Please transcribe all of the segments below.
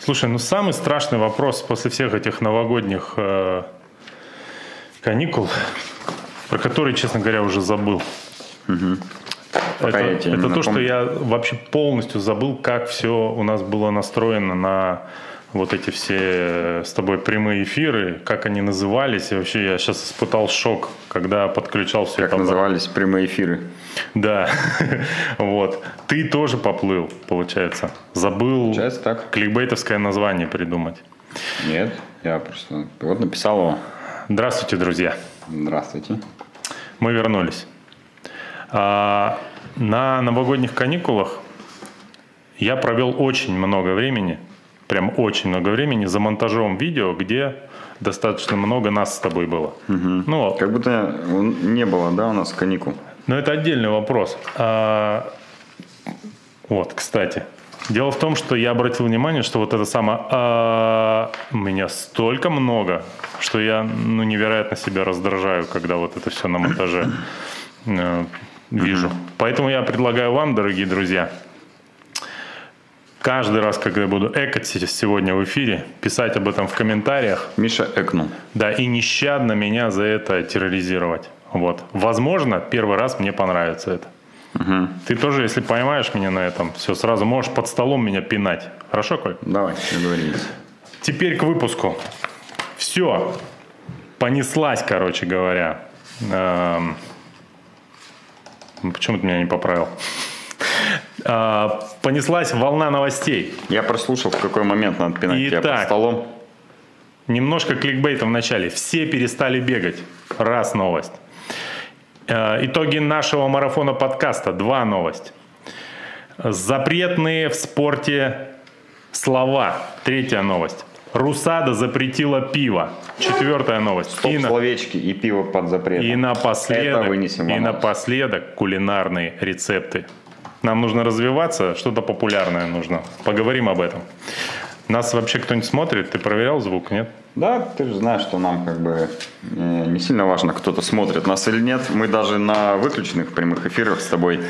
Слушай, ну самый страшный вопрос после всех этих новогодних э, каникул, про который, честно говоря, уже забыл. Пока я Это, это то, что я вообще полностью забыл, как все у нас было настроено на вот эти все э, с тобой прямые эфиры, как они назывались. И вообще я сейчас испытал шок, когда подключал все Как это. назывались прямые эфиры? Да, вот. Ты тоже поплыл, получается. Забыл Получается так. кликбейтовское название придумать. Нет, я просто вот написал его. Здравствуйте, друзья. Здравствуйте. Мы вернулись. А, на новогодних каникулах я провел очень много времени, прям очень много времени за монтажом видео, где достаточно много нас с тобой было. Ну, Как будто не было, да, у нас каникул. Но это отдельный вопрос. А, вот, кстати. Дело в том, что я обратил внимание, что вот это самое а, меня столько много, что я ну, невероятно себя раздражаю, когда вот это все на монтаже э, вижу. Поэтому я предлагаю вам, дорогие друзья, каждый раз, когда я буду экать сегодня в эфире, писать об этом в комментариях, Миша экнул. да, и нещадно меня за это терроризировать. Вот. Возможно, первый раз мне понравится это. Ты тоже, если поймаешь меня на этом, все, сразу можешь под столом меня пинать. Хорошо, Коль? Давай, договорились. Теперь к выпуску. Все. Понеслась, короче говоря. Эм, Почему ты меня не поправил? А, Понеслась волна новостей. Я прослушал, в какой момент надо пинать тебя под Итак. столом. Немножко кликбейта в начале. Все перестали бегать. Раз новость. Э, Итоги нашего марафона подкаста. Два новость. Запретные в спорте слова. Третья новость. Русада запретила пиво. Четвертая новость. Стоп, И, на- словечки и пиво под запретом. и напоследок, Это вынесем в и напоследок кулинарные рецепты. Нам нужно развиваться, что-то популярное нужно. Поговорим об этом. Нас вообще кто-нибудь смотрит? Ты проверял звук, нет? Да, ты же знаешь, что нам как бы э, не сильно важно, кто-то смотрит нас или нет. Мы даже на выключенных прямых эфирах с тобой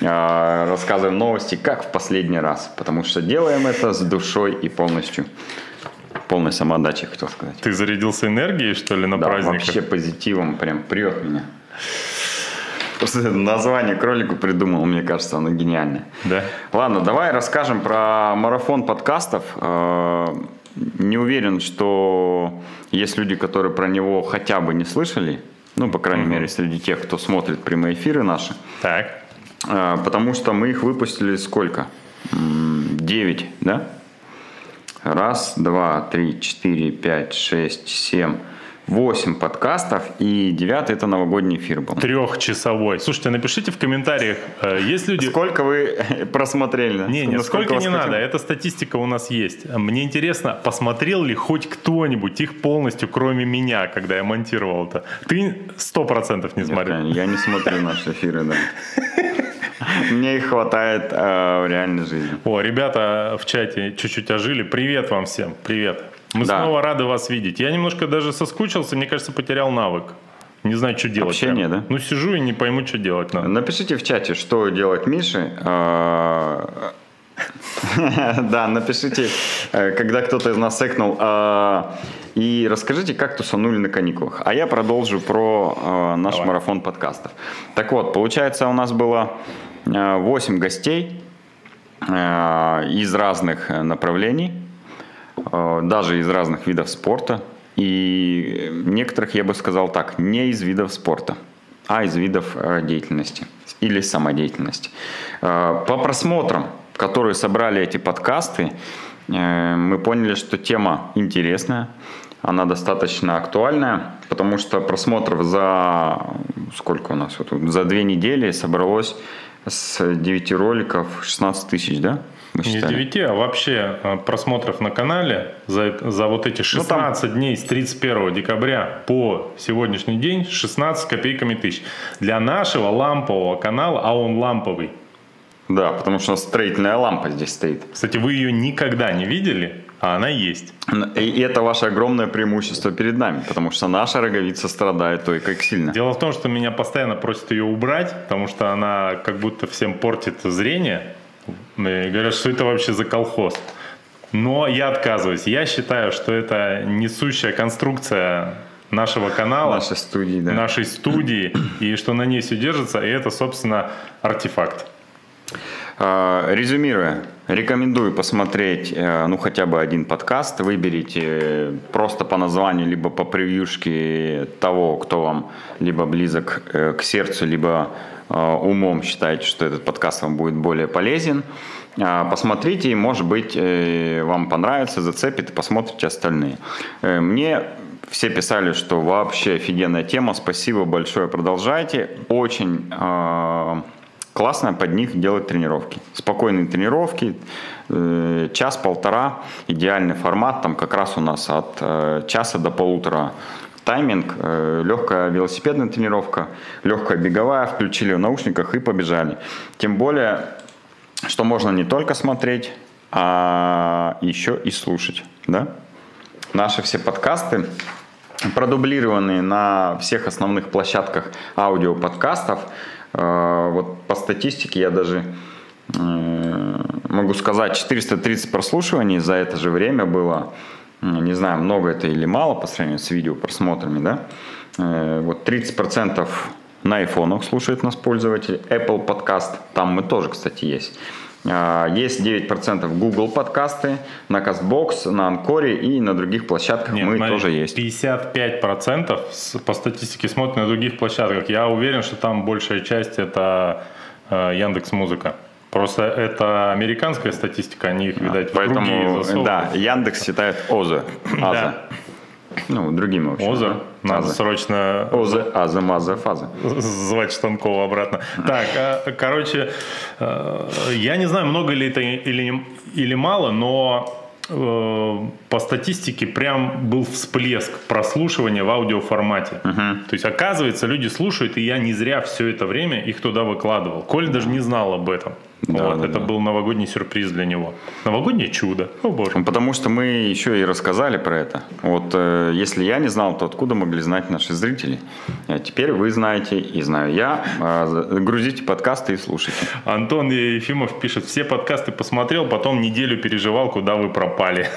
э, рассказываем новости, как в последний раз. Потому что делаем это с душой и полностью. Полной самоотдачей, хотел сказать. Ты зарядился энергией, что ли, на Да, праздниках? вообще позитивом прям прет меня. Просто название кролику придумал, мне кажется, оно гениальное. Да? Ладно, давай расскажем про марафон подкастов. Э, Не уверен, что есть люди, которые про него хотя бы не слышали. Ну, по крайней мере, среди тех, кто смотрит прямые эфиры наши. Так. Э, Потому что мы их выпустили сколько? Девять, да? Раз, два, три, четыре, пять, шесть, семь, восемь подкастов. И девятый это новогодний эфир был. Трехчасовой. Слушайте, напишите в комментариях, э, есть люди... Сколько вы просмотрели? Не, не, сколько не надо, эта статистика у нас есть. Мне интересно, посмотрел ли хоть кто-нибудь их полностью, кроме меня, когда я монтировал это? Ты сто процентов не Я, смотрел. я не смотрю наши эфиры, да. Мне их хватает э, в реальной жизни. О, ребята в чате чуть-чуть ожили. Привет вам всем, привет. Мы Да. снова рады вас видеть. Я немножко даже соскучился, мне кажется, потерял навык. Не знаю, что делать. Общение, прям. да? Ну, сижу и не пойму, что делать надо. Напишите в чате, что делать Мише. Э, Да, напишите, э, когда кто-то из нас секнул. э, И расскажите, как тусанули на каникулах. А я продолжу про э, наш марафон подкастов. Так вот, получается, у нас было 8 гостей э, из разных э, направлений, э, даже из разных видов спорта. И некоторых, я бы сказал так, не из видов спорта, а из видов э, деятельности или самодеятельности. Э, По просмотрам, которые собрали эти подкасты, э, мы поняли, что тема интересная, она достаточно актуальная, потому что просмотров за сколько у нас вот за две недели собралось с 9 роликов 16 тысяч, да? Мы Не считали? 9, а вообще э, просмотров на канале за, за вот эти Ну, там- 16 дней с 31 декабря по сегодняшний день 16 копейками тысяч. Для нашего лампового канала, а он ламповый. Да, потому что у нас строительная лампа здесь стоит. Кстати, вы ее никогда не видели, а она есть. И это ваше огромное преимущество перед нами, потому что наша роговица страдает той, как сильно. Дело в том, что меня постоянно просят ее убрать, потому что она как будто всем портит зрение. И говорят, что это вообще за колхоз. Но я отказываюсь. Я считаю, что это несущая конструкция нашего канала, Нашей студии, да. нашей студии, и что на ней все держится, и это, собственно, артефакт. А, Резюмируя, рекомендую посмотреть, э, ну, хотя бы один подкаст. Выберите просто по названию, либо по превьюшке того, кто вам либо близок э, к сердцу, либо э, умом считаете, что этот подкаст вам будет более полезен. А, Посмотрите, и, может быть, э, вам понравится, зацепит, и посмотрите остальные. Э, Мне все писали, что вообще офигенная тема, спасибо большое, продолжайте. Очень э, классно под них делать тренировки. Спокойные тренировки, э, час-полтора, идеальный формат, там как раз у нас от э, часа до полутора тайминг, э, легкая велосипедная тренировка, легкая беговая, включили в наушниках и побежали. Тем более, что можно не только смотреть, а еще и слушать, да? Наши все подкасты продублированные на всех основных площадках аудиоподкастов. Э, Вот по статистике я даже э, могу сказать, 430 прослушиваний за это же время было. М, Не знаю, много это или мало по сравнению с видео просмотрами, да? Э, Вот 30% на айфонах слушает нас пользователь. Apple подкаст, там мы тоже, кстати, есть. А, Есть 9% Google подкасты, на CastBox, на Анкоре и на других площадках Нет, мы смотри, тоже есть. 55% с- по статистике смотрят на других площадках. Я уверен, что там большая часть это Яндекс Музыка. Просто это американская статистика, они их, видать, другие Поэтому, да, Яндекс считает ОЗа. Аза. Да. Ну, другими вообще. Озер. да. Надо Аза. срочно Оза, Аза, Маза, Фаза. звать Штанкова обратно. Так, а, короче, э, я не знаю, много ли это или, или мало, но э, по статистике прям был всплеск прослушивания в аудиоформате. То есть, оказывается, люди слушают, и я не зря все это время их туда выкладывал. Коль даже не знал об этом. Да, Вот, да, это да. был новогодний сюрприз для него. Новогоднее чудо. О боже. Потому что мы еще и рассказали про это. Вот э, если я не знал, то откуда могли знать наши зрители? А теперь вы знаете и знаю я. За- Грузите подкасты и слушайте. Антон Ефимов пишет, все подкасты посмотрел, потом неделю переживал, куда вы пропали.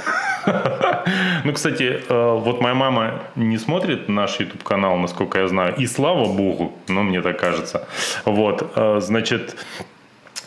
Ну, кстати, э, вот моя мама не смотрит наш YouTube канал, насколько я знаю, и слава богу, ну, мне так кажется. Вот, э, значит,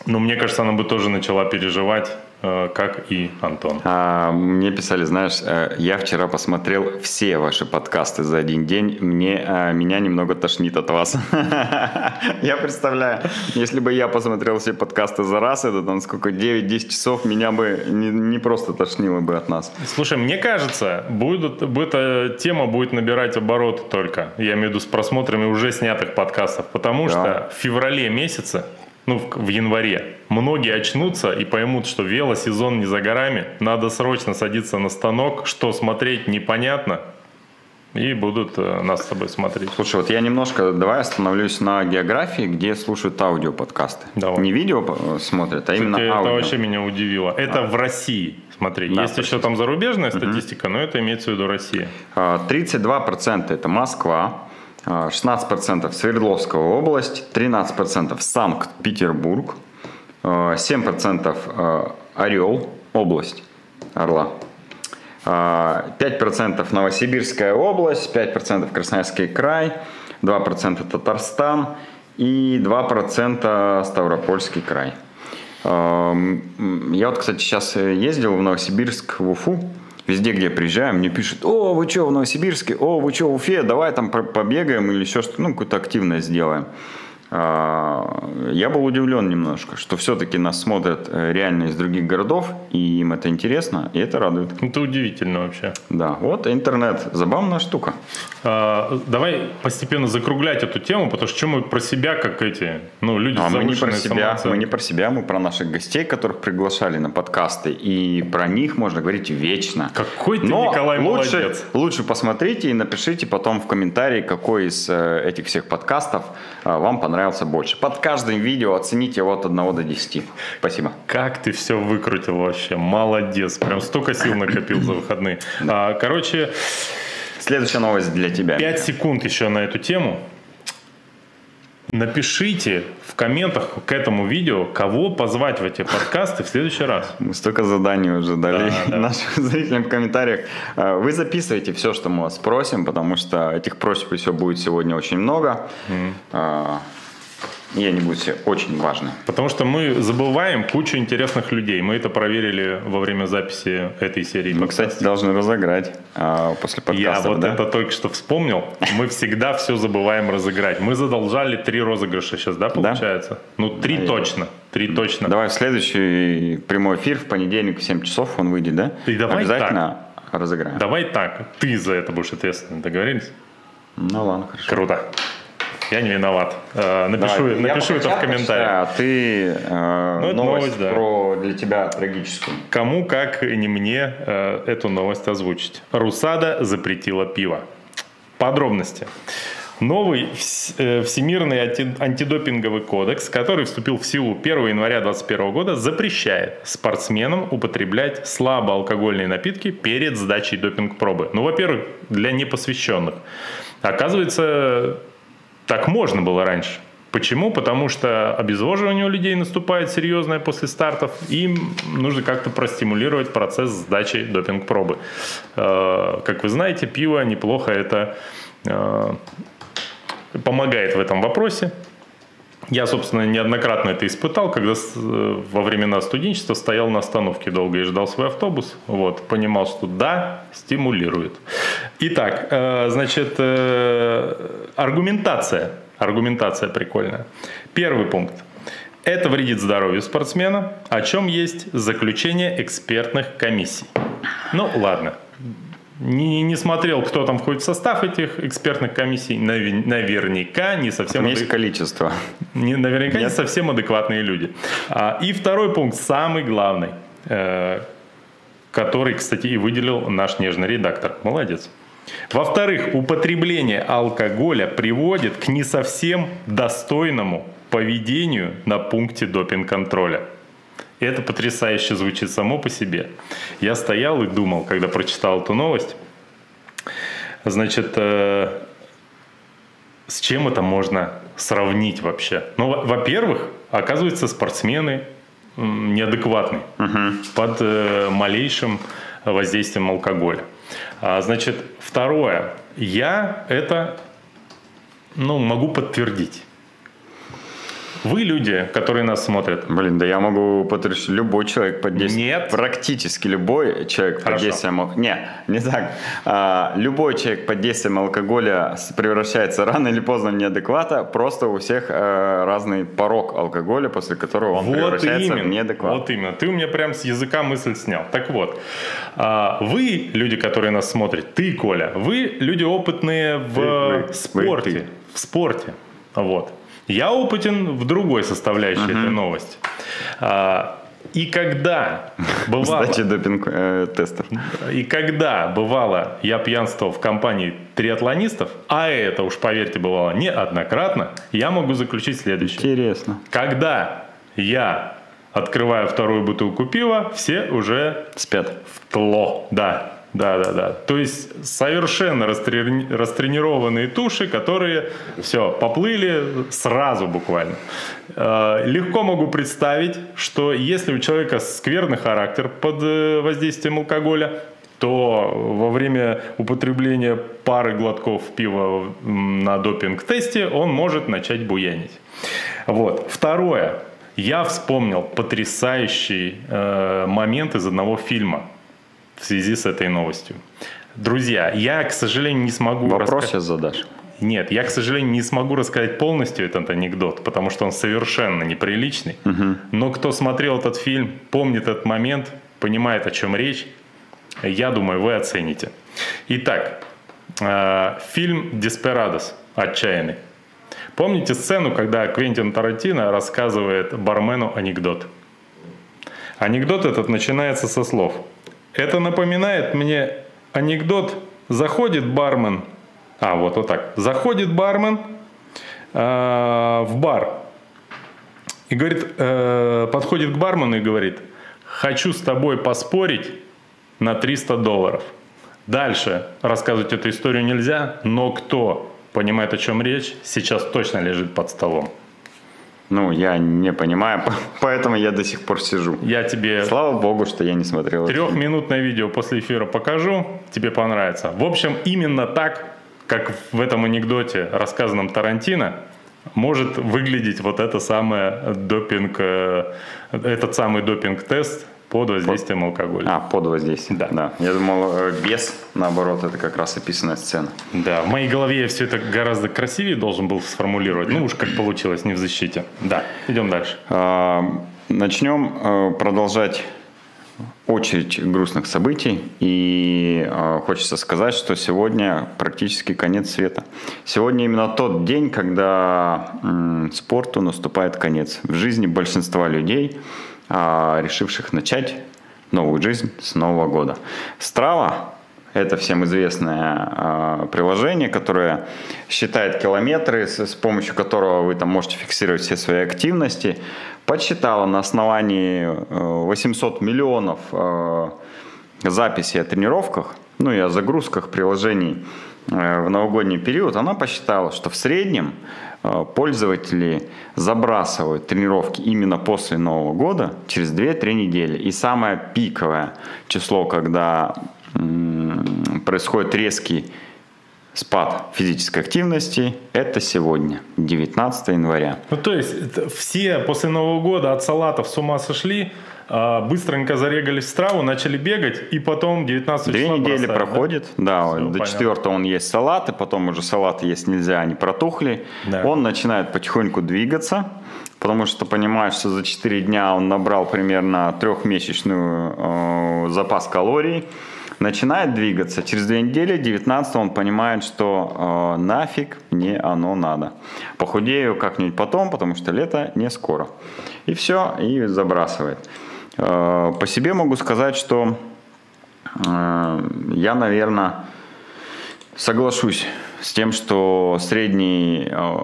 ну, мне кажется, она бы тоже начала переживать, э, как и Антон. А, мне писали, знаешь, э, я вчера посмотрел все ваши подкасты за один день, мне, э, меня немного тошнит от вас. Я представляю, если бы я посмотрел все подкасты за раз, это там сколько, 9-10 часов, меня бы не, не просто тошнило бы от нас. Слушай, мне кажется, будет, эта тема будет набирать обороты только. Я имею в виду с просмотрами уже снятых подкастов. Потому Да. что в феврале месяце, ну, в, в январе, многие очнутся и поймут, что велосезон не за горами. Надо срочно садиться на станок. Что смотреть непонятно. И будут э, нас с тобой смотреть. Слушай, вот я немножко, давай остановлюсь на географии, где слушают аудио подкасты. Давай. Не видео э, смотрят, а именно Кстати, это аудио. вообще меня удивило. Это в России. Смотри, Да, есть еще там зарубежная статистика, но это имеется в виду Россия. А, 32% это Москва, а, 16% Свердловская область, 13% Санкт-Петербург, а, 7% а, Орел, область Орла, а, 5% Новосибирская область, 5% Красноярский край, 2% Татарстан и 2% Ставропольский край. Я вот, кстати, сейчас ездил в Новосибирск, в Уфу. Везде, где я приезжаю, мне пишут, о, вы что, в Новосибирске? О, вы что, в Уфе? Давай там по- побегаем или еще что-то, ну, какую-то активность сделаем. А, Я был удивлен немножко, что все-таки нас смотрят э, реально из других городов, и им это интересно, и это радует. Это удивительно вообще. Да, вот интернет, забавная штука. А, Давай постепенно закруглять эту тему, потому что мы про себя, как эти, ну, люди А мы не про себя, мы не про себя, мы про наших гостей, которых приглашали на подкасты, и про них можно говорить вечно. Какой ты, Но Николай, лучше, молодец. лучше посмотрите и напишите потом в комментарии, какой из э, этих всех подкастов вам понравился больше. Под каждым видео оцените его от 1 до 10. Спасибо. Как ты все выкрутил вообще, молодец, прям столько сил накопил за выходные. А, Короче, Следующая новость для тебя. 5 секунд еще на эту тему. Напишите в комментах к этому видео, кого позвать в эти подкасты в следующий раз. Мы столько заданий уже дали Да, да. нашим зрителям в комментариях. Э, Вы записывайте все, что мы вас спросим, потому что этих просьб еще будет сегодня очень много. Э, Будут все очень важны. Потому что мы забываем кучу интересных людей. Мы это проверили во время записи этой серии. Мы, подкастов. кстати, должны разыграть э, после Я подкаста. вот да? это только что вспомнил. Мы всегда все забываем разыграть. Мы задолжали три розыгрыша сейчас, да, получается? Ну, три Наверное. точно. Три точно. Давай в следующий прямой эфир в понедельник в 7 часов он выйдет, да? И давай Обязательно разыграем. Давай так. Ты за это будешь ответственный. Договорились? Ну ладно, хорошо. Круто. Я не виноват. Э, Напишу, я напишу это в комментариях. А ты э, Ну, это новость, новость, да. про для тебя трагическую. Кому, как не мне, э, эту новость озвучить. Русада запретила пиво. Подробности. Новый э, Всемирный анти- антидопинговый кодекс, который вступил в силу 1 января 2021 года, запрещает спортсменам употреблять слабоалкогольные напитки перед сдачей допинг-пробы. Ну, во-первых, для непосвященных. Оказывается, так можно было раньше. Почему? Потому что обезвоживание у людей наступает серьезное после стартов, и им нужно как-то простимулировать процесс сдачи допинг-пробы. Э, Как вы знаете, пиво неплохо это э, помогает в этом вопросе. Я, собственно, неоднократно это испытал, когда э, во времена студенчества стоял на остановке долго и ждал свой автобус. Вот, понимал, что да, стимулирует. Итак, э, значит, э, аргументация. Аргументация прикольная. Первый пункт. Это вредит здоровью спортсмена, о чем есть заключение экспертных комиссий. Ну, ладно. Не, не смотрел, кто там входит в состав этих экспертных комиссий. Наверняка не совсем есть адек- количество. не, наверняка не Нет? совсем адекватные люди. А, и второй пункт, самый главный, э, который, кстати, и выделил наш нежный редактор. Молодец. Во-вторых, употребление алкоголя приводит к не совсем достойному поведению на пункте допинг-контроля. Это потрясающе звучит само по себе. Я стоял и думал, когда прочитал эту новость, значит, э, с чем это можно сравнить вообще? Ну, во- во-первых, оказывается, спортсмены неадекватны под э, малейшим воздействием алкоголя. А, значит, второе. Я это ну, могу подтвердить. Вы люди, которые нас смотрят, Блин, да я могу что любой человек под действием... Нет. Практически любой человек под Хорошо. действием... ал- Не, не так. А, любой человек под действием алкоголя превращается рано или поздно в неадеквата. Просто у всех э, разный порог алкоголя, после которого он Вот превращается именно, в неадекват. вот именно. Ты у меня прям с языка мысль снял. Так вот, а, вы, люди, которые нас смотрят, ты, Коля, вы люди опытные в вы, спорте. ты. В спорте. Вот. Я опытен в другой составляющей этой новости. А, и когда бывало... Сдача допинг-тестов. И когда, бывало, я пьянствовал в компании триатлонистов, а это уж, поверьте, бывало неоднократно, я могу заключить следующее. Интересно. Когда я открываю вторую бутылку пива, все уже Спят. в тло. Да, да, да, да. То есть совершенно растрени- растренированные туши, которые все, поплыли сразу буквально. Э, Легко могу представить, что если у человека скверный характер под э, воздействием алкоголя, то во время употребления пары глотков пива на допинг-тесте он может начать буянить. Вот. Второе. Я вспомнил потрясающий э, момент из одного фильма в связи с этой новостью. Друзья, я, к сожалению, не смогу Вопрос сейчас задашь. Нет, я, к сожалению, не смогу рассказать полностью этот анекдот, потому что он совершенно неприличный. Но кто смотрел этот фильм, помнит этот момент, понимает, о чем речь, я думаю, вы оцените. Итак, э, фильм «Деспирадос. Отчаянный». Помните сцену, когда Квентин Тарантино рассказывает бармену анекдот? Анекдот этот начинается со слов. Это напоминает мне анекдот. Заходит бармен, а вот вот так. Заходит бармен э, в бар и говорит, э, подходит к бармену и говорит, хочу с тобой поспорить на 300 долларов. Дальше рассказывать эту историю нельзя, но кто понимает, о чем речь, сейчас точно лежит под столом. Ну, я не понимаю, поэтому я до сих пор сижу. Я тебе... Слава богу, что я не смотрел. Трехминутное видео после эфира покажу, тебе понравится. В общем, именно так, как в этом анекдоте, рассказанном Тарантино, может выглядеть вот это самое допинг, э, этот самый допинг-тест под воздействием алкоголя. А, под воздействием. Да. да. Я думал, э, без, наоборот, это как раз описанная сцена. Да, в моей голове я все это гораздо красивее должен был сформулировать. Ну уж как получилось, не в защите. Да, идем дальше. А, начнем э, продолжать очередь грустных событий. И э, хочется сказать, что сегодня практически конец света. Сегодня именно тот день, когда э, спорту наступает конец. В жизни большинства людей решивших начать новую жизнь с Нового года. Страва – это всем известное а, приложение, которое считает километры, с помощью которого вы там можете фиксировать все свои активности. Подсчитала на основании 800 э, миллионов э, записей о тренировках, ну и о загрузках приложений э, в новогодний период, она посчитала, что в среднем пользователи забрасывают тренировки именно после Нового года через 2-3 недели. И самое пиковое число, когда происходит резкий спад физической активности, это сегодня, 19 января. Ну, то есть все после Нового года от салатов с ума сошли, быстренько зарегались в страву, начали бегать, и потом 19 Две недели бросают, проходит, да, да до 4 он есть салаты, потом уже салаты есть нельзя, они протухли. Да. Он начинает потихоньку двигаться, потому что понимаешь, что за 4 дня он набрал примерно трехмесячную э, запас калорий, начинает двигаться. Через две недели, 19 он понимает, что э, нафиг мне оно надо. Похудею как-нибудь потом, потому что лето не скоро. И все, и забрасывает. Э, по себе могу сказать, что э, я, наверное, соглашусь с тем, что средний э,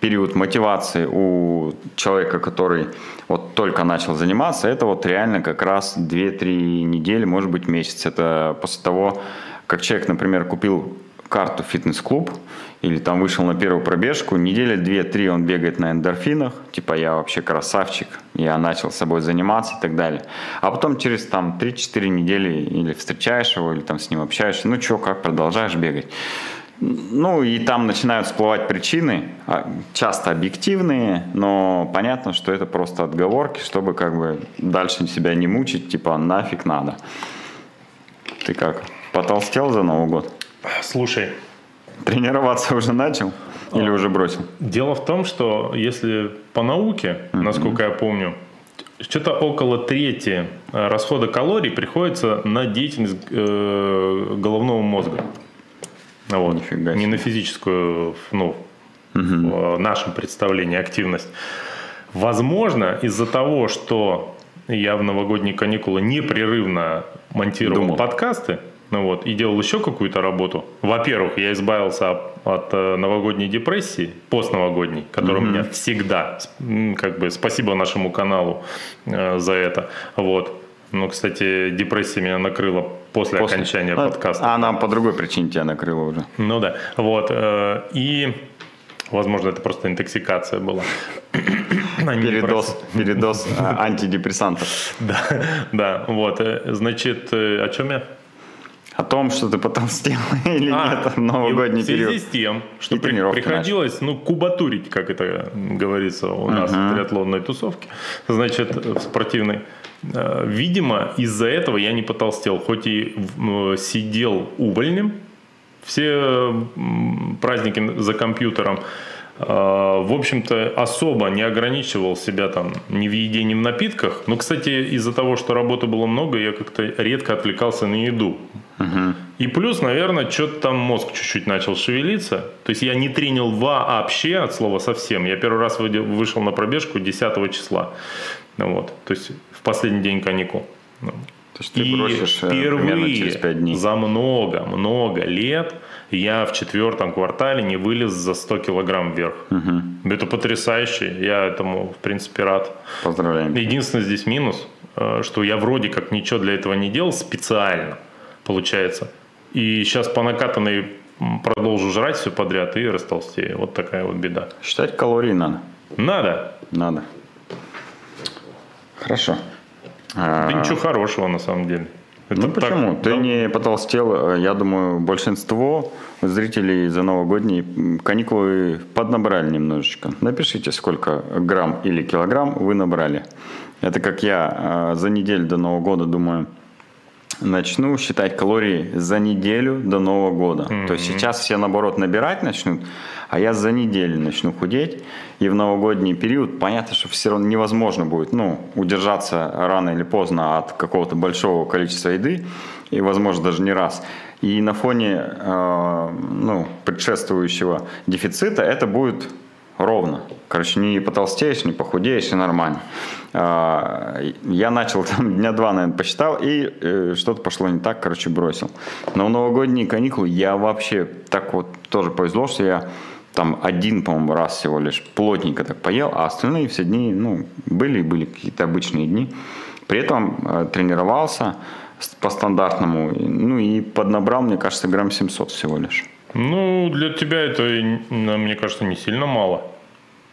период мотивации у человека, который вот только начал заниматься, это вот реально как раз 2-3 недели, может быть месяц. Это после того, как человек, например, купил карту фитнес-клуб, или там вышел на первую пробежку, недели две-три он бегает на эндорфинах, типа я вообще красавчик, я начал с собой заниматься и так далее. А потом через там 3-4 недели или встречаешь его, или там с ним общаешься, ну что, как, продолжаешь бегать. Ну и там начинают всплывать причины, а, часто объективные, но понятно, что это просто отговорки, чтобы как бы дальше себя не мучить, типа нафиг надо. Ты как, потолстел за Новый год? Слушай, Тренироваться уже начал или уже бросил? Дело в том, что если по науке, mm-hmm. насколько я помню, что-то около трети э, расхода калорий приходится на деятельность э, головного мозга. Вот. Нифига себе. Не на физическую, ну, угу. в нашем представлении активность. Возможно, из-за того, что я в новогодние каникулы непрерывно монтировал Думал. подкасты, ну вот, и делал еще какую-то работу. Во-первых, я избавился от, от э, новогодней депрессии, постновогодней, которая mm-hmm. у меня всегда, как бы, спасибо нашему каналу э, за это. Вот. Ну, кстати, депрессия меня накрыла после, после. окончания а, подкаста. А она по другой причине тебя накрыла уже. Ну да. Вот. Э, и, возможно, это просто интоксикация была. Передоз, передоз а, антидепрессантов. Да, да, вот. Э, значит, о чем я? О том, что ты потолстел или а, нет в новогодний в связи период. с тем, что при, приходилось начал. ну, кубатурить, как это говорится у нас uh-huh. в триатлонной тусовке, значит, в спортивной. Э, видимо, из-за этого я не потолстел, хоть и сидел увольнем все праздники за компьютером, в общем-то, особо не ограничивал себя там ни в еде, ни в напитках. Но, кстати, из-за того, что работы было много, я как-то редко отвлекался на еду. И плюс, наверное, что-то там мозг чуть-чуть начал шевелиться. То есть я не тренил вообще от слова совсем. Я первый раз вышел на пробежку 10 числа. Вот. То есть в последний день каникул. То есть ты и бросишь э, впервые через 5 дней. за много-много лет я в четвертом квартале не вылез за 100 килограмм вверх. Угу. Это потрясающе. Я этому, в принципе, рад. Поздравляем. Единственный здесь минус, э, что я вроде как ничего для этого не делал специально получается. И сейчас по накатанной продолжу жрать все подряд и растолстею. Вот такая вот беда. Считать калории надо. Надо. Надо. Хорошо. Да А, ничего хорошего на самом деле. Это Ну так, почему? Ты да, не потолстел. Я думаю, большинство зрителей за новогодние каникулы поднабрали немножечко. Напишите, сколько грамм или килограмм вы набрали. Это как я э, за неделю до Нового года думаю, начну считать калории за неделю до Нового года. То есть сейчас все наоборот набирать начнут, а я за неделю начну худеть. И в новогодний период понятно, что все равно невозможно будет ну, удержаться рано или поздно от какого-то большого количества еды, и возможно даже не раз. И на фоне э, ну, предшествующего дефицита это будет ровно. Короче, не потолстеешь, не похудеешь, и нормально. А, Я начал там дня два, наверное, посчитал, и э, что-то пошло не так, короче, бросил. Но в новогодние каникулы я вообще так вот тоже повезло, что я там один, по-моему, раз всего лишь плотненько так поел, а остальные все дни, ну, были и были какие-то обычные дни. При этом э, тренировался по стандартному, ну и поднабрал, мне кажется, грамм 700 всего лишь. Ну, для тебя это, мне кажется, не сильно мало.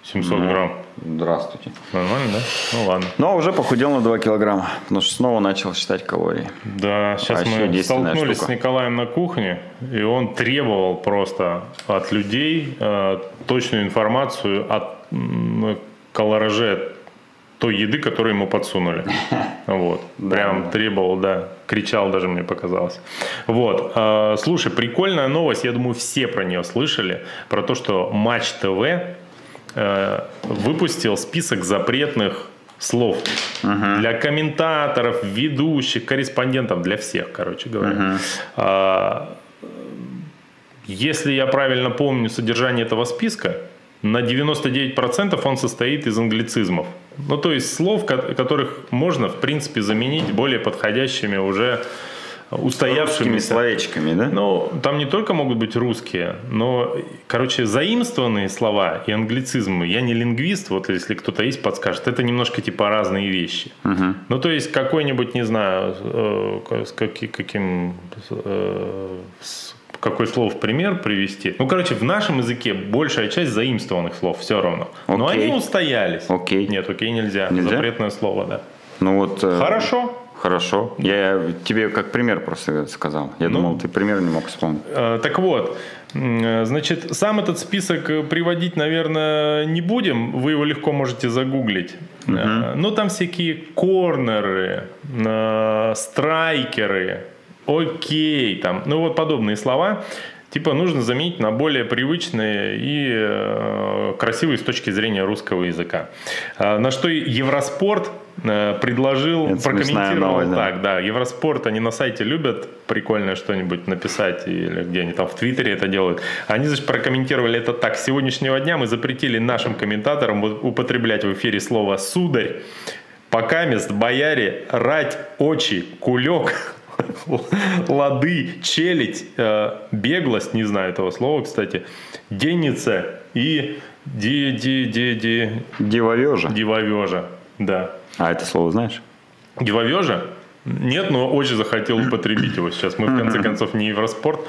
700 грамм. Здравствуйте. Нормально, да? Ну ладно. Но уже похудел на 2 килограмма, потому что снова начал считать калории. Да, сейчас Вообще мы столкнулись штука. с Николаем на кухне, и он требовал просто от людей э, точную информацию о м, колораже той еды, которую ему подсунули. Вот. Прям требовал, да. Кричал даже, мне показалось. Вот. Э, Слушай, прикольная новость. Я думаю, все про нее слышали. Про то, что Матч ТВ э, выпустил список запретных слов для комментаторов, ведущих, корреспондентов, для всех, короче говоря. А, Если я правильно помню содержание этого списка, на 99% он состоит из англицизмов. Ну, то есть слов, ко- которых можно, в принципе, заменить более подходящими уже Русскими устоявшимися. словечками, да? Ну, там не только могут быть русские, но, короче, заимствованные слова и англицизмы. Я не лингвист, вот если кто-то есть, подскажет. Это немножко типа разные вещи. Ну, то есть какой-нибудь, не знаю, э, с каки- каким, э, с- какой слово в пример привести. Ну, короче, в нашем языке большая часть заимствованных слов все равно. Но Окей. они устоялись. Окей. Нет, окей, нельзя. Нельзя? Запретное слово, да. Ну вот... э, Хорошо. Хорошо. Я тебе как пример просто сказал. Я Ну. думал, ты пример не мог вспомнить. Э, Так вот, э, значит, сам этот список э, приводить, наверное, не будем. Вы его легко можете загуглить. Э, Ну, там всякие корнеры, э, страйкеры, окей, там, ну вот подобные слова. Типа нужно заменить на более привычные и э, красивые с точки зрения русского языка. Э, на что и Евроспорт э, предложил, Это прокомментировал новость, так, да, Евроспорт, они на сайте любят прикольное что-нибудь написать, или где они там в Твиттере это делают. Они, значит, прокомментировали это так. С сегодняшнего дня мы запретили нашим комментаторам употреблять в эфире слово «сударь», «покамест», «бояре», «рать», «очи», «кулек», «лады», «челядь», э, «беглость», не знаю этого слова, кстати, «денница» и ди ди ди ди Дивовежа. «дивовежа». Да. А это слово знаешь? Дивовежа? Нет, но очень захотел употребить его сейчас. Мы, в конце концов, не Евроспорт.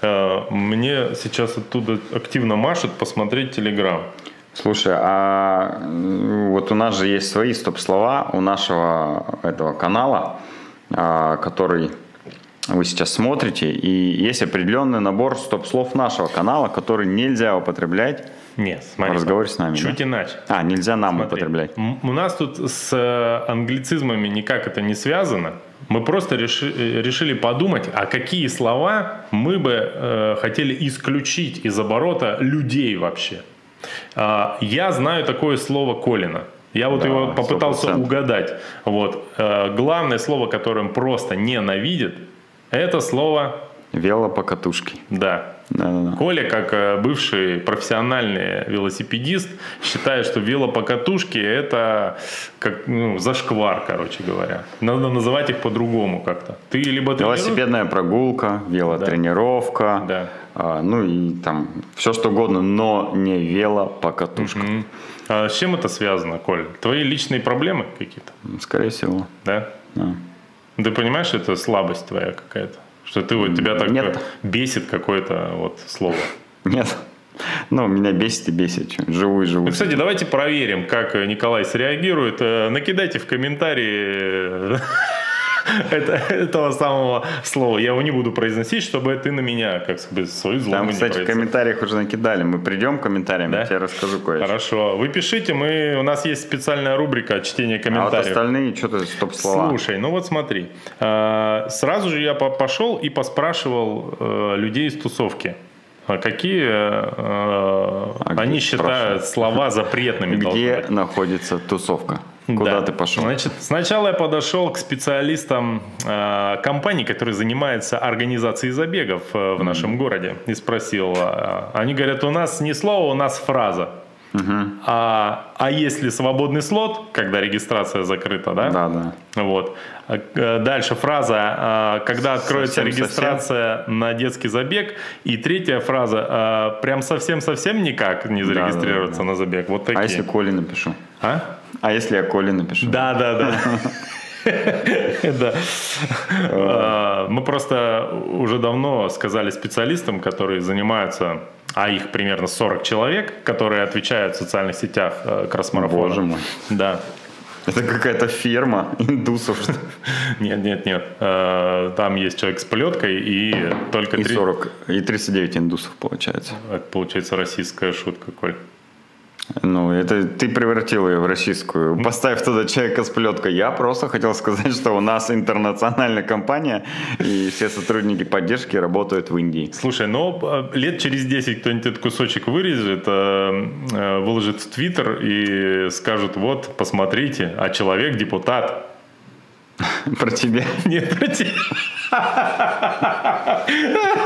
Э, Мне сейчас оттуда активно машут посмотреть Телеграм. Слушай, а вот у нас же есть свои стоп-слова у нашего этого канала, который вы сейчас смотрите, и есть определенный набор стоп-слов нашего канала, который нельзя употреблять Нет, в смотри. разговоре с нами. Чуть да? иначе. А, нельзя нам Смотри, употреблять. У нас тут с э, англицизмами никак это не связано. Мы просто реши- э, решили подумать, а какие слова мы бы э, хотели исключить из оборота людей вообще. А, я знаю такое слово Колина. Я вот Да, его попытался 100%. угадать. Вот. Э, главное слово, которое он просто ненавидит, это слово Велопокатушки. «да». Да-да-да. Коля, как э, бывший профессиональный велосипедист, считает, что велопокатушки это как ну, зашквар, короче говоря. Надо называть их по-другому как-то. Ты либо тренируешь- Велосипедная прогулка, велотренировка, Да. а, ну и там все что угодно, но не велопокатушка. М. А с чем это связано, Коль? Твои личные проблемы какие-то, Скорее всего. да? да. Ты понимаешь, что это слабость твоя какая-то? Что ты вот тебя так Нет. бесит какое-то вот слово. Нет. Ну, меня бесит и бесит. Живу и живу. Ну, кстати, давайте проверим, как Николай среагирует. Э, Накидайте в комментарии это- этого самого слова. Я его не буду произносить, чтобы ты на меня как бы свою злобу Там, не кстати, в комментариях уже накидали. Мы придем к комментариям, Да? я тебе расскажу кое-что. Хорошо. Вы пишите, мы, у нас есть специальная рубрика чтения А вот комментариев. остальные что-то стоп-слова. Слушай, ну вот смотри. А, Сразу же я по- пошел и поспрашивал э, людей из тусовки. а Какие э, где они ты считают слова запретными? Где находится тусовка? Куда Да. ты пошел? Значит, сначала я подошел к специалистам э, компаний, которые занимаются организацией забегов э, в нашем городе, и спросил. э, они говорят, у нас не слово, у нас фраза. А, а если свободный слот, когда регистрация закрыта, да? Да, да. Вот. А, э, Дальше фраза, а, когда откроется Совсем-совсем. регистрация на детский забег. И третья фраза, а, прям совсем-совсем никак не да, зарегистрироваться да. на забег. Вот такие. А если Коле напишу? А? А если я Коле напишу? Да, да, да. Да. А, Мы просто уже давно сказали специалистам, которые занимаются, а их примерно 40 человек, которые отвечают в социальных сетях э, кросс-марафона. Боже мой. Да. Это какая-то ферма индусов? Нет, нет, нет. Э, Там есть человек с плеткой и только И три- 40, и 39 индусов получается. Это получается российская шутка, Коль. Ну, это ты превратил ее в российскую. Поставь туда человека с плеткой. Я просто хотел сказать, что у нас интернациональная компания, и все сотрудники поддержки работают в Индии. Слушай, ну э, лет через 10 кто-нибудь этот кусочек вырежет, э, э, выложит в Твиттер и скажут, вот, посмотрите, а человек депутат. Про тебя. Нет, против.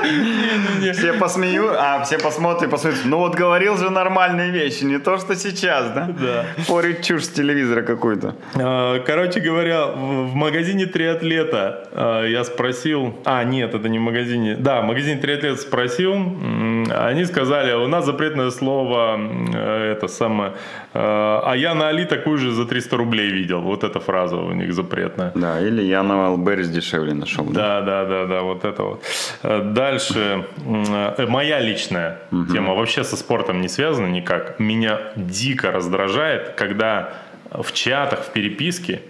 Не-не-не. Все посмею, а все посмотрят и посмотрят. Ну вот говорил же нормальные вещи, не то, что сейчас, да? Да. Порит чушь с телевизора какой-то. Э, Короче говоря, в магазине «Триатлета» э, я спросил... А, нет, это не в магазине. Да, в магазине «Триатлет» спросил. Они сказали, у нас запретное слово, э, это самое... э, А я на Али такую же за 300 рублей видел. Вот эта фраза у них запретная. Да, или я на Валберис дешевле нашел. Да, да, да, да, вот это вот. Э, Дальше э, моя личная тема вообще со спортом не связана никак. Меня дико раздражает, когда в чатах, в переписке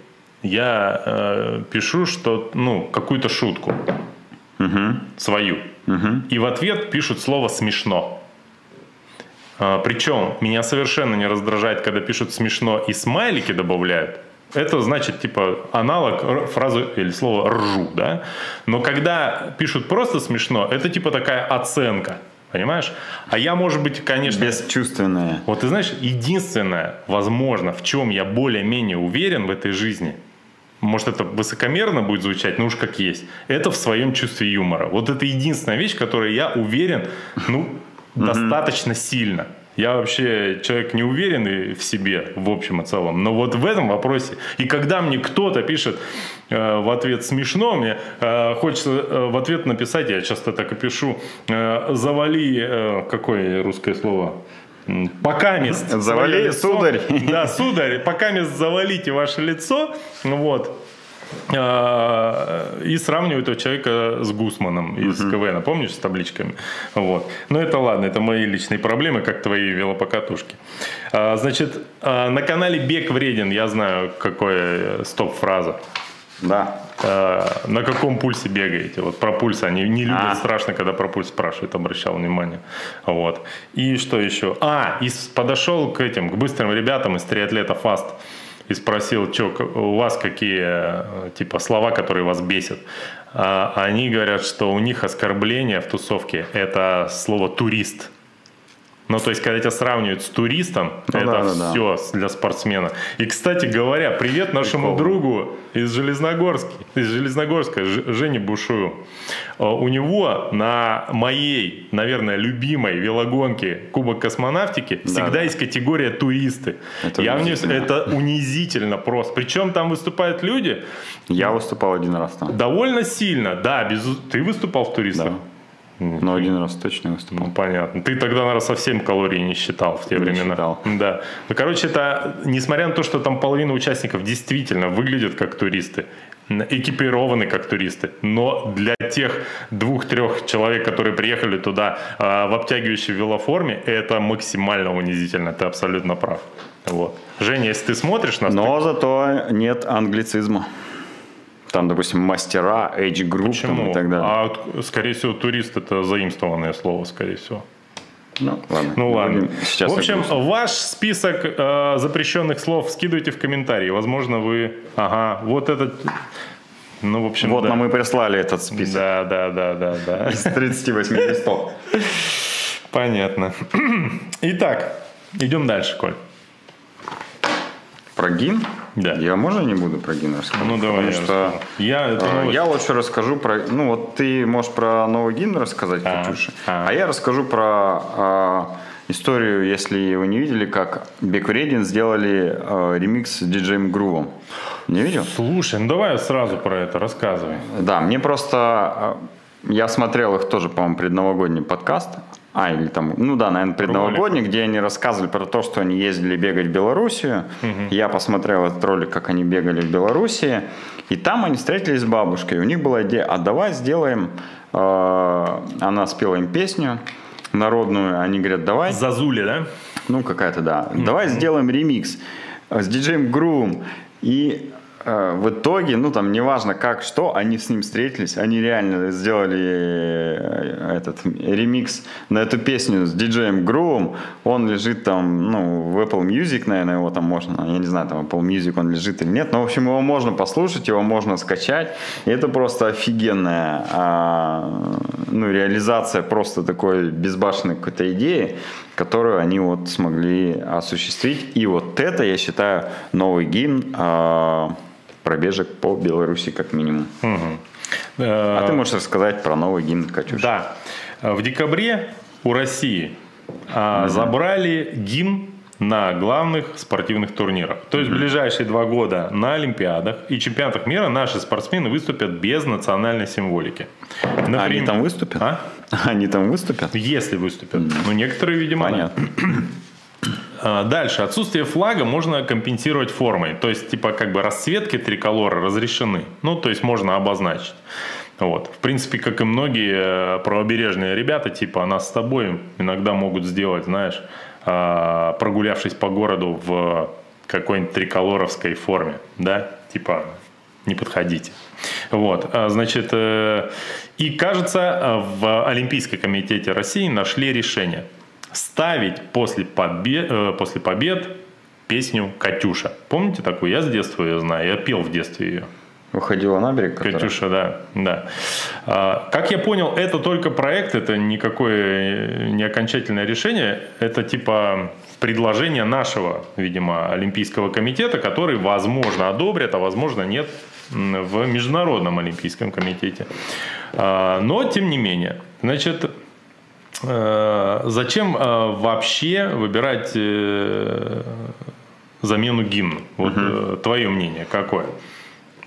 я э, пишу, что ну какую-то шутку свою, и в ответ пишут слово смешно. А, Причем меня совершенно не раздражает, когда пишут смешно и смайлики добавляют. Это значит, типа, аналог фразы или слова ржу, да? Но когда пишут просто смешно, это типа такая оценка, понимаешь? А я, может быть, конечно... Бесчувственное. Вот ты знаешь, единственное, возможно, в чем я более-менее уверен в этой жизни, может это высокомерно будет звучать, но уж как есть, это в своем чувстве юмора. Вот это единственная вещь, которой я уверен, ну, достаточно сильно. Я вообще человек неуверенный в себе, в общем и целом. Но вот в этом вопросе. И когда мне кто-то пишет э, в ответ смешно, мне э, хочется э, в ответ написать, я часто так и пишу, э, завали, э, какое русское слово? Покамест. Завали, сударь. Да, сударь, покамест завалите ваше лицо. Вот. А, И сравнивают этого человека с Гусманом из КВН, помнишь, с табличками? Вот. Но это ладно, это мои личные проблемы, как твои велопокатушки. А, Значит, а, на канале Бег вреден, я знаю, какая стоп-фраза. Да. А, На каком пульсе бегаете? Вот про пульс они не любят, А. страшно, когда про пульс спрашивают, обращал внимание. Вот. И что еще? А, и подошел к этим, к быстрым ребятам из триатлета Fast и спросил, что у вас какие э, типа слова, которые вас бесят. А они говорят, что у них оскорбление в тусовке это слово турист. Ну, то есть, когда тебя сравнивают с туристом, Ну это да, да, да. все для спортсмена. И, кстати говоря, привет нашему Прикол. другу из Железногорска, из Железногорска, Ж- Жене Бушую. Э, У него на моей, наверное, любимой велогонке Кубок космонавтики всегда да. есть категория туристы. Это Я мне- унизительно. это унизительно просто. Причем там выступают люди Я выступал один раз там. довольно сильно. Да, без... ты выступал в туристах? Да. Но один раз точно выступал. Ну, понятно. Ты тогда, наверное, совсем калорий не считал в те Не времена. считал. Да. Ну, короче, это, несмотря на то, что там половина участников действительно выглядят как туристы, экипированы как туристы. Но для тех двух-трех человек, которые приехали туда э, в обтягивающей велоформе, это максимально унизительно. Ты абсолютно прав. Вот. Женя, если ты смотришь нас... Но ты... зато нет англицизма. Там, допустим, мастера, age group Почему? и так далее. А, скорее всего, турист это заимствованное слово, скорее всего. Ну, ладно. Ну, ладно. Сейчас в общем, ваш список э, запрещенных слов скидывайте в комментарии. Возможно, вы... Ага, вот этот... Ну, в общем, Вот да. нам и прислали этот список. Да, да, да, да, да. Из 38 листов. Понятно. Итак, идем дальше, Коль. Про гимн? Да. Я можно не буду про гимн рассказать? Ну давай. Потому я что я, это э, я лучше расскажу про. Ну вот ты можешь про новый гимн рассказать, а, Катюша, а. а я расскажу про а, историю, если вы не видели, как Бекуредин сделали а, ремикс с диджеем Грувом. Не видел? Слушай, ну давай сразу про это рассказывай. Да, мне просто а, я смотрел их тоже, по-моему, предновогодний подкаст. А, или там, ну да, наверное, предновогодний, где они рассказывали про то, что они ездили бегать в Белоруссию. Угу. Я посмотрел этот ролик, как они бегали в Белоруссии. И там они встретились с бабушкой. У них была идея, а давай сделаем... Э, она спела им песню народную. Они говорят, давай... Зазули, да? Ну, какая-то, да. Угу. Давай сделаем ремикс с диджеем Грум. И в итоге, ну там неважно как, что, они с ним встретились, они реально сделали э, этот ремикс на эту песню с диджеем Грувом, он лежит там, ну, в Apple Music, наверное, его там можно, я не знаю, там Apple Music он лежит или нет, но, в общем, его можно послушать, его можно скачать, и это просто офигенная, а, ну, реализация просто такой безбашенной какой-то идеи, которую они вот смогли осуществить, и вот это, я считаю, новый гимн, а, пробежек по Беларуси как минимум. Угу. А ты можешь рассказать про новый гимн Катюши? Да. В декабре у России угу. забрали гимн на главных спортивных турнирах. То есть в ближайшие два года на Олимпиадах и чемпионатах мира наши спортсмены выступят без национальной символики. Например, Они там выступят? А? Они там выступят? Если выступят. Ну, некоторые, видимо, Понятно. А, дальше. Отсутствие флага можно компенсировать формой. То есть, типа, как бы расцветки триколора разрешены. Ну, то есть, можно обозначить. Вот. В принципе, как и многие э, правобережные ребята, типа нас с тобой иногда могут сделать, знаешь, а, прогулявшись по городу в какой-нибудь триколоровской форме, да, типа не подходите. Вот, а, значит, э, и кажется, в Олимпийском комитете России нашли решение – ставить после побед, э, после побед песню «Катюша». Помните такую? Я с детства ее знаю, я пел в детстве ее. Выходила на берег? Которая... Катюша, да. да. А, как я понял, это только проект, это никакое не окончательное решение. Это типа предложение нашего, видимо, Олимпийского комитета, который, возможно, одобрят, а возможно, нет в Международном Олимпийском комитете. А, но, тем не менее, значит, Э, зачем э, вообще выбирать э, замену гимна? Вот угу. твое мнение какое?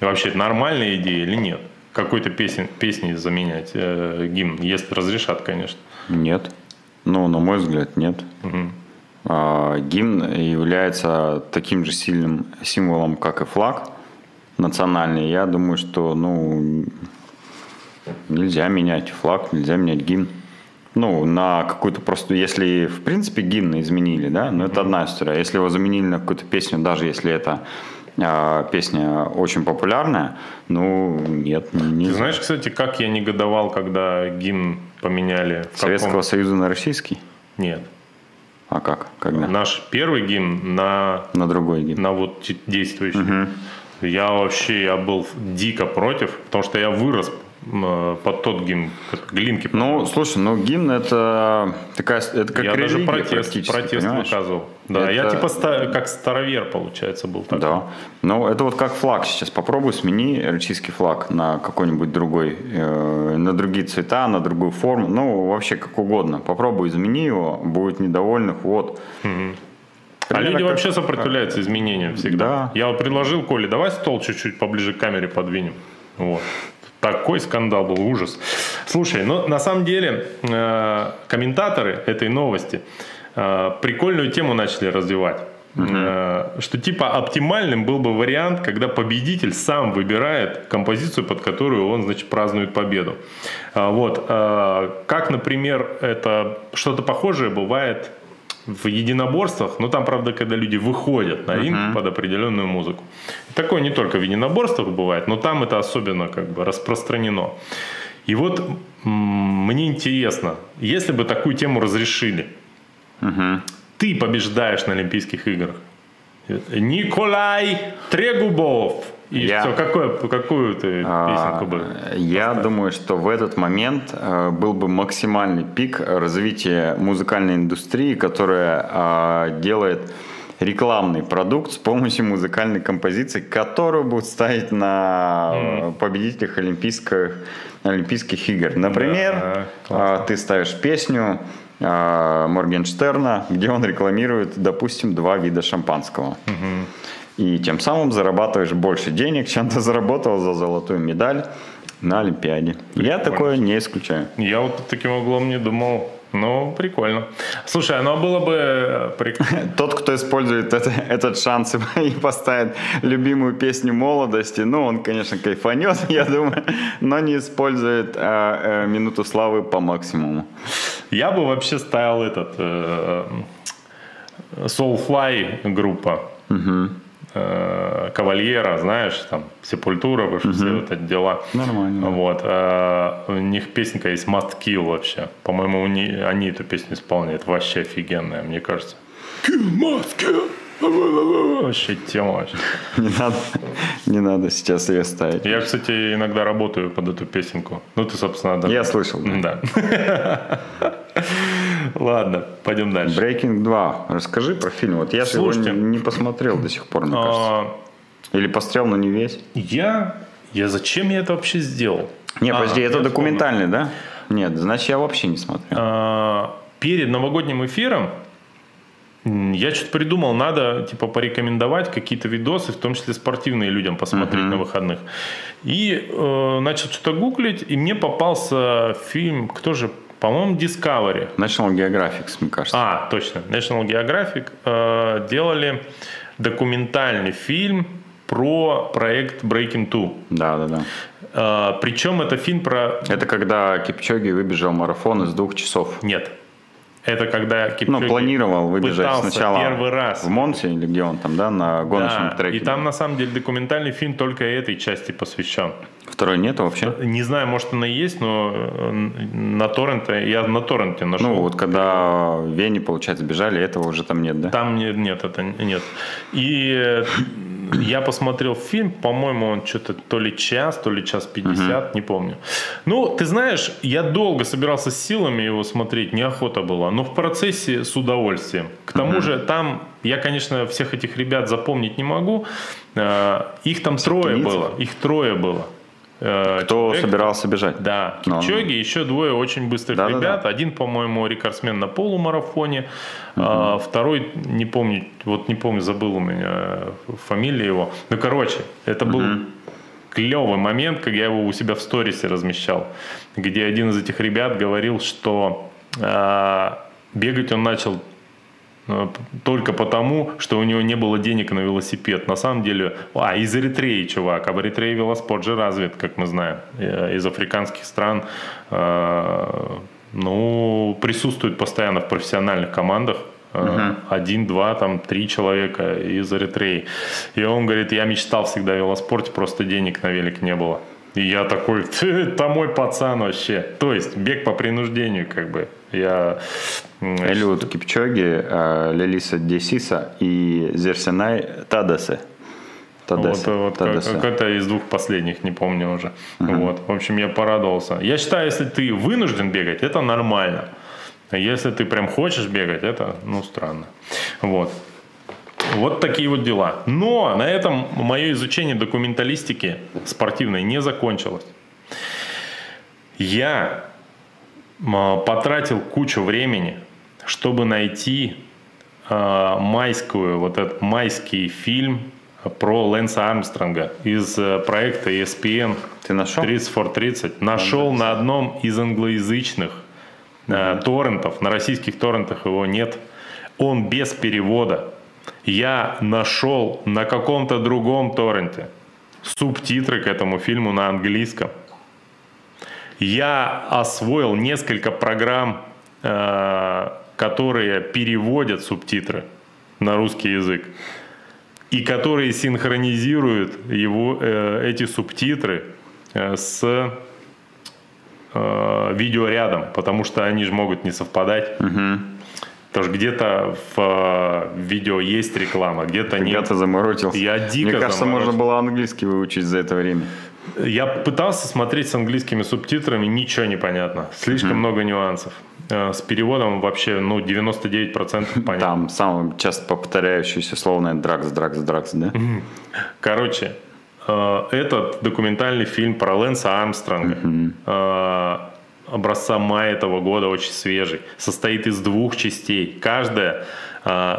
Вообще это нормальная идея или нет? Какой-то песен, песней заменять э, гимн, если разрешат, конечно. Нет. Ну, на мой взгляд, нет. Угу. А, гимн является таким же сильным символом, как и флаг национальный. Я думаю, что ну, нельзя менять флаг, нельзя менять гимн ну, на какую-то просто, если в принципе гимн изменили, да, но ну, это одна история. Если его заменили на какую-то песню, даже если это песня очень популярная, ну, нет. Не, Ты знаешь, кстати, как я негодовал, когда гимн поменяли? Советского каком... Союза на российский? Нет. А как? Когда? Наш первый гимн на... На другой гимн. На вот действующий. Угу. Я вообще я был дико против, потому что я вырос под тот гимн, Глинки. Ну, слушай, ну гимн это такая, это как Я даже протест, протест выказывал. Да, это... я типа ста, как старовер, получается, был такой. Да, ну это вот как флаг сейчас. Попробуй смени российский флаг на какой-нибудь другой, э, на другие цвета, на другую форму, ну вообще как угодно. Попробуй измени его, будет недовольных, вот. Угу. А люди как... вообще сопротивляются изменениям всегда. Да. Я предложил Коле, давай стол чуть-чуть поближе к камере подвинем. Вот. Такой скандал был, ужас. Слушай, ну на самом деле э, комментаторы этой новости э, прикольную тему начали развивать. Э, Что типа оптимальным был бы вариант, когда победитель сам выбирает композицию, под которую он, значит, празднует победу. А, Вот. э, Как, например, это что-то похожее бывает в единоборствах, но там, правда, когда люди выходят на ринг под определенную музыку. Такое не только в единоборствах бывает, но там это особенно как бы распространено. И вот мне интересно, если бы такую тему разрешили, ты побеждаешь на Олимпийских играх. Николай Трегубов. И Я- что, какое, какую ты песенку бы? А, Я думаю, что в этот момент э, был бы максимальный пик развития музыкальной индустрии, которая а, делает рекламный продукт с помощью музыкальной композиции, которую будут ставить на э, победителях Олимпийских, Олимпийских игр. Например, Да, а, ты ставишь песню а, Моргенштерна, где он рекламирует, допустим, два вида шампанского. И тем самым зарабатываешь больше денег, чем ты заработал за золотую медаль на Олимпиаде. Я такое не исключаю. Я вот таким углом не думал. Ну, прикольно. Слушай, оно было бы э, прикольно. Тот, кто использует это- этот шанс и- поставит любимую песню молодости, ну, он, конечно, кайфанет, я думаю, но не использует а, э, минуту славы по максимуму. Я бы вообще ставил этот э, Soulfly группа. Э, Кавальера, знаешь, там Сепультура, же все вот эти дела. Нормально. Вот. э, У них песенка есть Must Kill вообще. По-моему, у ни- они эту песню исполняют. Вообще офигенная, мне кажется. Kill, must kill. Вообще тема вообще. Не надо, не надо сейчас ее ставить. Я, кстати, иногда работаю под эту песенку. Ну, ты, собственно, да. Я слышал. да. Ладно, пойдем дальше. Breaking 2. Расскажи про фильм. Вот я же его Слушайте. не, посмотрел до сих пор, мне кажется. А, Или посмотрел, но не весь. Я... Я зачем я это вообще сделал? Не, А, подожди, это документальный, да? Нет, значит, я вообще не смотрел. А, перед новогодним эфиром я что-то придумал, надо типа порекомендовать какие-то видосы, в том числе спортивные людям посмотреть на выходных. И э, начал что-то гуглить, и мне попался фильм, кто же, по-моему, Discovery. National Geographic, мне кажется. А, точно, National Geographic э, делали документальный фильм про проект Breaking Two. Да, да, да. Э, причем это фильм про Это когда Кипчоги выбежал марафон из двух часов. Нет. Это когда Ну, Кипчоги планировал выбежать сначала первый раз. в Монте или где он там, да, на гоночном Да, треке. и там на самом деле документальный фильм только этой части посвящен. Второй нету вообще? Не знаю, может она и есть, но э, на торренте, я на торренте нашел. Ну, вот когда Вене, получается, бежали, этого уже там нет, да? Там не- нет, это нет. И э, я посмотрел фильм, по-моему, он что-то то ли час, то ли час пятьдесят, не помню. Ну, ты знаешь, я долго собирался с силами его смотреть, неохота была, но в процессе с удовольствием. К тому же там, я, конечно, всех этих ребят запомнить не могу, Э, их там трое было, их трое было. Э, Кто человек- собирался бежать? да, Ну, Кипчоги, еще двое очень быстрых Да-да-да. ребят. Один, по-моему, рекордсмен на полумарафоне, а второй, не помню, вот не помню, забыл у меня фамилия его. Ну, короче, это был клевый момент, когда я его у себя в сторисе размещал, где один из этих ребят говорил, что а, бегать он начал э, только потому, что у него не было денег на велосипед. На самом деле, а, из Эритреи, чувак. А в Эритрее велоспорт же развит, как мы знаем. Э, Из африканских стран, э, ну, присутствует постоянно в профессиональных командах. Э, Один, два, там, три человека из Эритреи. И он говорит, я мечтал всегда о велоспорте, просто денег на велик не было. И я такой, это мой пацан вообще. То есть бег по принуждению, как бы. Я Элиот Кипчоги, э, Лелиса Десиса и Зерсинай Тадасе. Тадесе. Вот, вот Тадесе. как- какой-то из двух последних, не помню уже. Вот. В общем, я порадовался. Я считаю, если ты вынужден бегать, это нормально. А если ты прям хочешь бегать, это, ну, странно. Вот. Вот такие вот дела. Но на этом мое изучение документалистики спортивной не закончилось. Я м, потратил кучу времени, чтобы найти э, майскую, вот этот майский фильм про Лэнса Армстронга из э, проекта ESPN Ты нашел? 30 for 30. Нашел на одном из англоязычных э, торрентов, на российских торрентах его нет. Он без перевода. Я нашел на каком-то другом торренте субтитры к этому фильму на английском. Я освоил несколько программ, э, которые переводят субтитры на русский язык и которые синхронизируют его, э, эти субтитры э, с видеорядом, потому что они же могут не совпадать. Угу. Потому что где-то в видео есть реклама, где-то нет. Где-то заморочился. Я дико Мне кажется, можно было английский выучить за это время. Я пытался смотреть с английскими субтитрами, ничего не понятно. Слишком mm-hmm. много нюансов. Э, с переводом вообще, ну, 99% понятно. Там самое часто повторяющееся словное дракс, дракс, дракс, да? Короче, э, этот документальный фильм про Лэнса Армстронга, mm-hmm. Образца мая этого года, очень свежий, состоит из двух частей. Каждая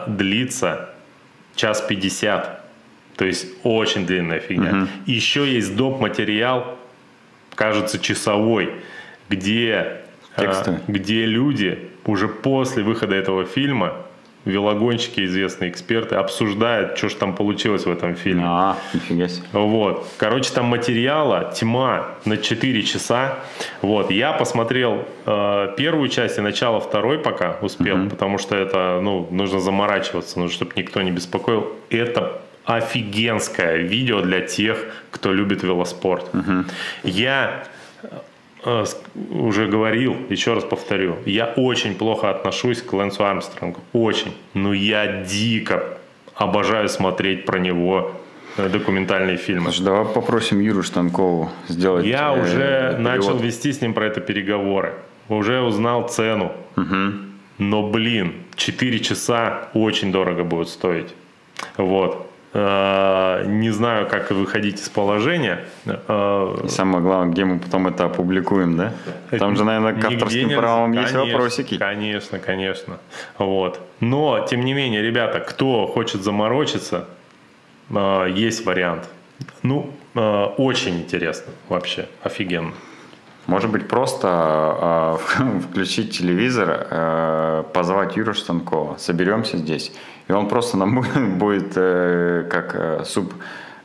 длится час пятьдесят. То есть очень длинная фигня. Угу. Еще есть доп. материал, кажется, часовой, где, а, где люди уже после выхода этого фильма велогонщики, известные эксперты, обсуждают, что же там получилось в этом фильме. А, нифига себе. Вот. Короче, там материала тьма на 4 часа. Вот. Я посмотрел э, первую часть и начало второй пока успел, угу. потому что это, ну, нужно заморачиваться, нужно, чтобы никто не беспокоил. Это офигенское видео для тех, кто любит велоспорт. Угу. Я уже говорил, еще раз повторю, я очень плохо отношусь к Лэнсу Армстронгу, очень. Но я дико обожаю смотреть про него э, документальные фильмы. Слушай, давай попросим Юру Штанкову сделать. Я э, уже перевод. начал вести с ним про это переговоры, уже узнал цену. Угу. Но блин, 4 часа очень дорого будет стоить. Вот. Э, не знаю, как выходить из положения. Э, И самое главное, где мы потом это опубликуем, да? Там же, наверное, к авторским не... правам конечно, есть вопросики. Конечно, конечно. Вот. Но, тем не менее, ребята, кто хочет заморочиться, э, есть вариант. Ну, очень интересно вообще, офигенно. Может быть, просто э, включить телевизор, э, позвать Юру Штанкова, соберемся здесь, и он просто нам будет э, как э, суб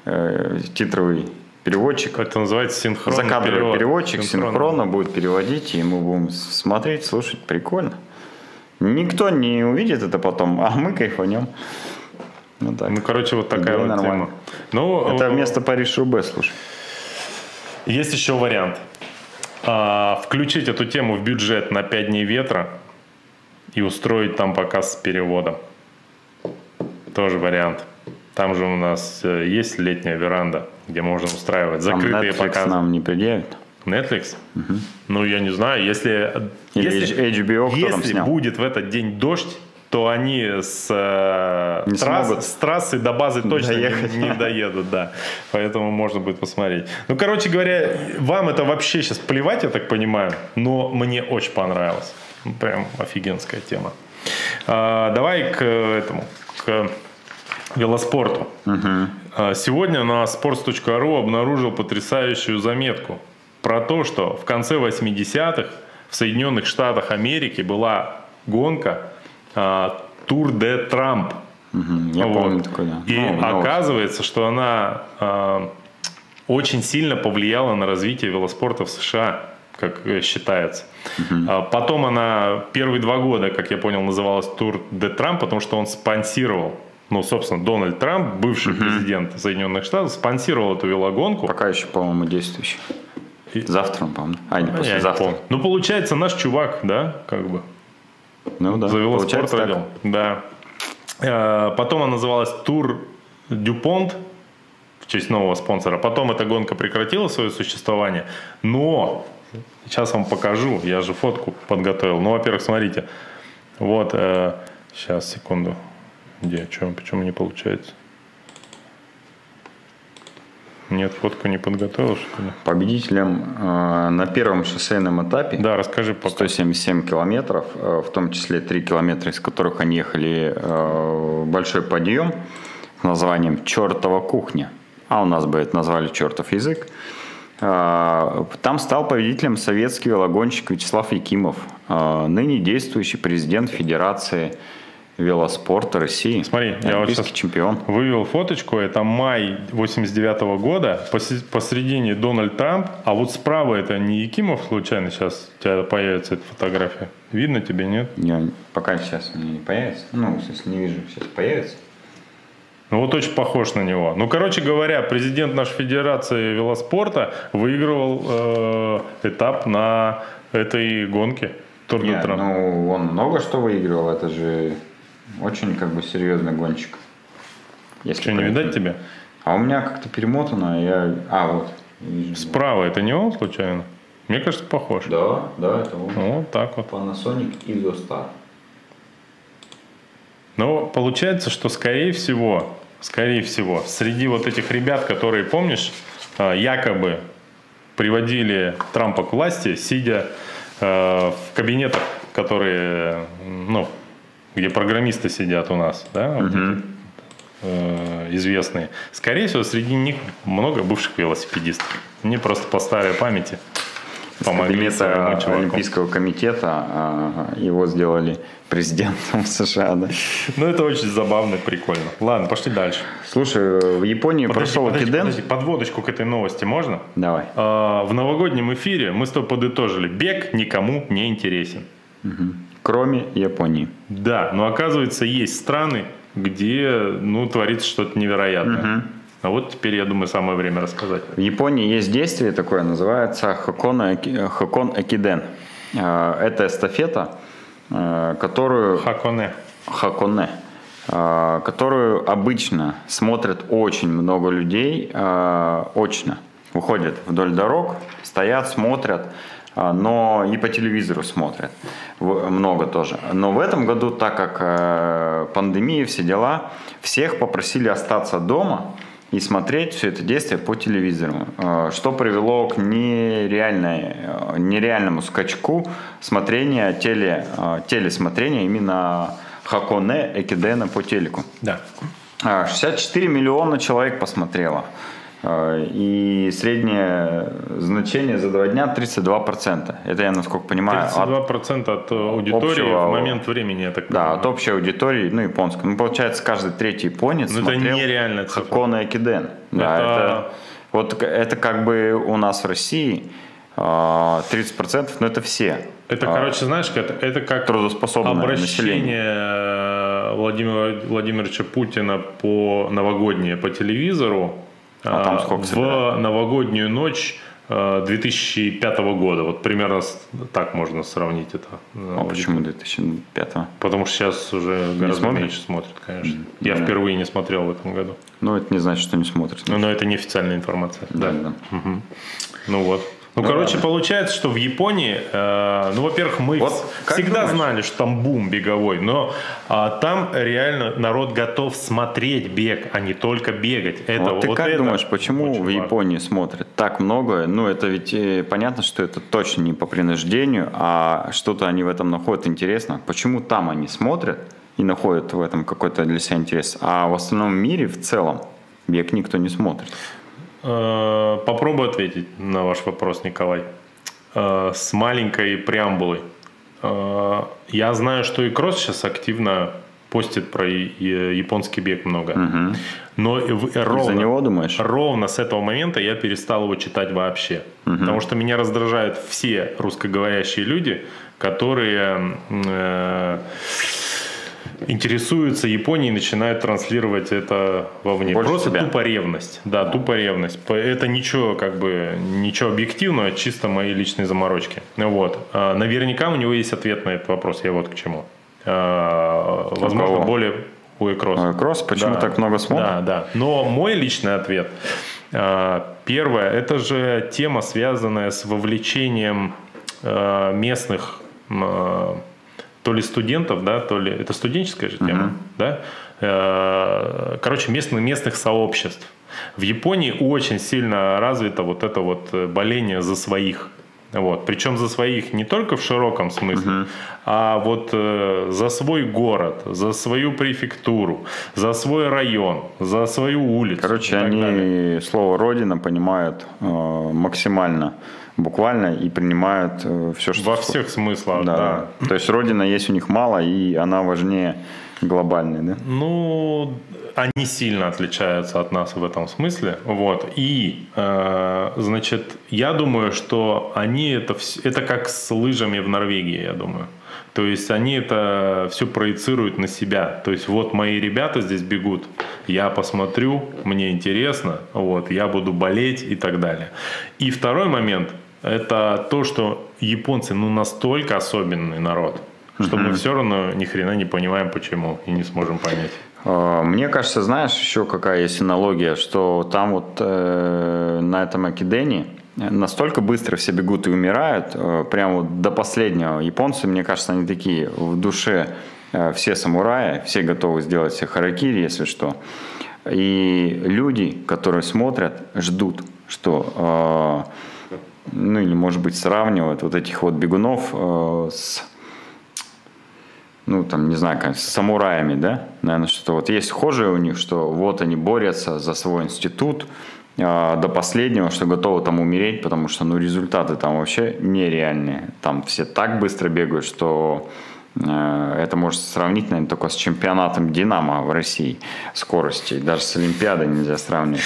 э, титровый переводчик. Это называется синхронный Закадровый перевод. переводчик синхронно. синхронно будет переводить, и мы будем смотреть, слушать. Прикольно. Никто не увидит это потом, а мы кайфанем. Ну, так. ну короче, вот такая вот нормально. тема. Ну, это вместо Париж-Рубе, слушай. Есть еще вариант. А, включить эту тему в бюджет на 5 дней ветра и устроить там показ с переводом. Тоже вариант. Там же у нас э, есть летняя веранда, где можно устраивать закрытые там Netflix показы. нам не предъявит. Netflix? Угу. Ну, я не знаю, если, Или если, HBO, если будет в этот день дождь, то они с, э, не трасс, с трассы до базы точно не, не доедут, да. Поэтому можно будет посмотреть. Ну, короче говоря, вам это вообще сейчас плевать, я так понимаю, но мне очень понравилось. Прям офигенская тема. А, давай к этому, к велоспорту. Угу. Сегодня на sports.ru обнаружил потрясающую заметку про то, что в конце 80-х в Соединенных Штатах Америки была гонка Тур де Трамп. Я вот. помню такое, да. И ну, оказывается, что она э, очень сильно повлияла на развитие велоспорта в США, как считается. Угу. Потом она первые два года, как я понял, называлась Тур де Трамп, потому что он спонсировал ну, собственно, Дональд Трамп, бывший угу. президент Соединенных Штатов, спонсировал эту велогонку. Пока еще, по-моему, действующий. И... Завтра, по-моему. А, не послезавтра. Ну, получается, наш чувак, да, как бы. Ну да. За велоспорт родил. Да. Э, потом она называлась Тур Дюпонт в честь нового спонсора. Потом эта гонка прекратила свое существование. Но сейчас вам покажу. Я же фотку подготовил. Ну, во-первых, смотрите. Вот. Сейчас, э, секунду. Где? Что? Почему не получается? Нет, фотку не подготовил, что ли? Победителем э, на первом шоссейном этапе. Да, расскажи пока. 177 километров, э, в том числе 3 километра, из которых они ехали э, большой подъем с названием «Чертова кухня». А у нас бы это назвали «Чертов язык». Э, там стал победителем советский велогонщик Вячеслав Якимов, э, ныне действующий президент Федерации велоспорта России. Смотри, я вот сейчас чемпион. вывел фоточку, это май 89 года, посе- посередине Дональд Трамп, а вот справа это не Якимов случайно сейчас у тебя появится эта фотография? Видно тебе, нет? Я пока сейчас мне не появится. Ну, если не вижу, сейчас появится. Ну вот очень похож на него. Ну, короче говоря, президент нашей федерации велоспорта выигрывал э, этап на этой гонке. Тур Нет, Трамп. ну, он много что выигрывал, это же очень как бы серьезный гонщик. Если Что, не видать тебе? А у меня как-то перемотано, я... А, вот. Справа это не он случайно? Мне кажется, похож. Да, да, это он. Ну, вот так вот. Panasonic Isostar. Но получается, что скорее всего, скорее всего, среди вот этих ребят, которые, помнишь, э, якобы приводили Трампа к власти, сидя э, в кабинетах, которые, ну, где программисты сидят у нас, да, вот э, известные. Скорее всего, среди них много бывших велосипедистов. Мне просто по старой памяти помогли. Олимпийского комитета, а, его сделали президентом США, да. Ну, это очень забавно и прикольно. Ладно, пошли дальше. Слушай, в Японии Подожди, прошел подожди, Киден. подожди, подводочку к этой новости можно? Давай. А, В новогоднем эфире мы с тобой подытожили. Бег никому не интересен. Кроме Японии. Да, но оказывается есть страны, где ну, творится что-то невероятное. А вот теперь, я думаю, самое время рассказать. В Японии есть действие такое, называется Хокон, Хокон Экиден. Э, Это эстафета, э, которую Хаконе. Хаконе, э, которую обычно смотрят очень много людей, очно. Выходят вдоль дорог, стоят, смотрят, но и по телевизору смотрят. Много тоже. Но в этом году, так как э, пандемия, все дела, всех попросили остаться дома и смотреть все это действие по телевизору, э, что привело к нереальной, э, нереальному скачку смотрения, теле, телесмотрения именно Хаконе Экидена по телеку. Да. А, 64 миллиона человек посмотрело. Э, И среднее значение за два дня 32%. Это я, насколько понимаю, от 32% от э, аудитории общего- в момент времени, я так да, понимаю. от общей аудитории, ну, японской. Ну, получается, каждый третий японец Ну, это смотрел нереальная цифра. Хакона Экиден. Да, Это- это... Вот это как бы у нас в России а, 30%, но это все. Это, а, короче, знаешь, это, это как трудоспособное население. обращение э, Владимира Владимировича Путина по новогоднее по телевизору А там э, сколько в собирают? новогоднюю ночь э, 2005 года. Вот примерно так можно сравнить это. А почему 2005 Потому что сейчас уже гораздо смотрят? меньше смотрят, конечно. Я да. впервые не смотрел в этом году. Ну, это не значит, что не смотрят. Но, но это неофициальная информация. Да, Да. да. Ну вот. Ну, Ну короче, ладно. получается, что в Японии, э, ну, во-первых, мы Вот всегда думаешь? знали, что там бум беговой, но а, там реально народ готов смотреть бег, а не только бегать. Это, вот ты как это думаешь, почему в важно. Японии смотрят так много? Ну, это ведь э, понятно, что это точно не по принуждению, а что-то они в этом находят интересно. Почему там они смотрят и находят в этом какой-то для себя интерес, а в остальном мире в целом бег никто не смотрит? Э, Попробую ответить на ваш вопрос, Николай. Э, С маленькой преамбулой. Э, Я знаю, что и Кросс сейчас активно постит про японский бег много. Но и в- ровно, Из-за него, думаешь? ровно с этого момента я перестал его читать вообще. Потому что меня раздражают все русскоговорящие люди, которые э, интересуются Японией и начинают транслировать это вовне. Больше Просто тебя. тупо ревность. Да, тупо ревность. Это ничего, как бы, ничего объективного, чисто мои личные заморочки. Вот. А, Наверняка у него есть ответ на этот вопрос. Я вот к чему. А, Возможно, кого? более у Экроса. Ой, Кросс, почему Да. так много смотрят? Да, да. Но мой личный ответ. а, Первое, это же тема, связанная с вовлечением а, местных а, то ли студентов, да, то ли это студенческая же тема, да. Э, Короче, местных местных сообществ. В Японии очень сильно развито вот это вот э, боление за своих. Вот. Причем за своих не только в широком смысле, а вот э, за свой город, за свою префектуру, за свой район, за свою улицу. Короче, они далее. слово «родина» понимают э, максимально буквально и принимают все, что... Во всех смыслах, да. Да, То есть Родина есть у них мало, и она важнее глобальный, да? Ну, они сильно отличаются от нас в этом смысле. Вот. И, э, значит, я думаю, что они это, это как с лыжами в Норвегии, я думаю. То есть они это все проецируют на себя. То есть вот мои ребята здесь бегут, я посмотрю, мне интересно, вот, я буду болеть и так далее. И второй момент – это то, что японцы ну настолько особенный народ, что мы все равно ни хрена не понимаем почему и не сможем понять. А, мне кажется, знаешь, еще какая есть аналогия, что там вот э, на этом Акидене настолько быстро все бегут и умирают, э, прямо вот до последнего. Японцы, мне кажется, они такие в душе э, все самураи, все готовы сделать себе харакири, если что. И люди, которые смотрят, ждут, что, э, ну или, может быть, сравнивают вот этих вот бегунов с ну, там, не знаю, как, с самураями, да, наверное, что вот есть схожее у них, что вот они борются за свой институт, а, до последнего, что готовы там умереть, потому что ну, результаты там вообще нереальные. Там все так быстро бегают, что э, это может сравнить, наверное, только с чемпионатом «Динамо» в России скорости. Даже с Олимпиадой нельзя сравнивать.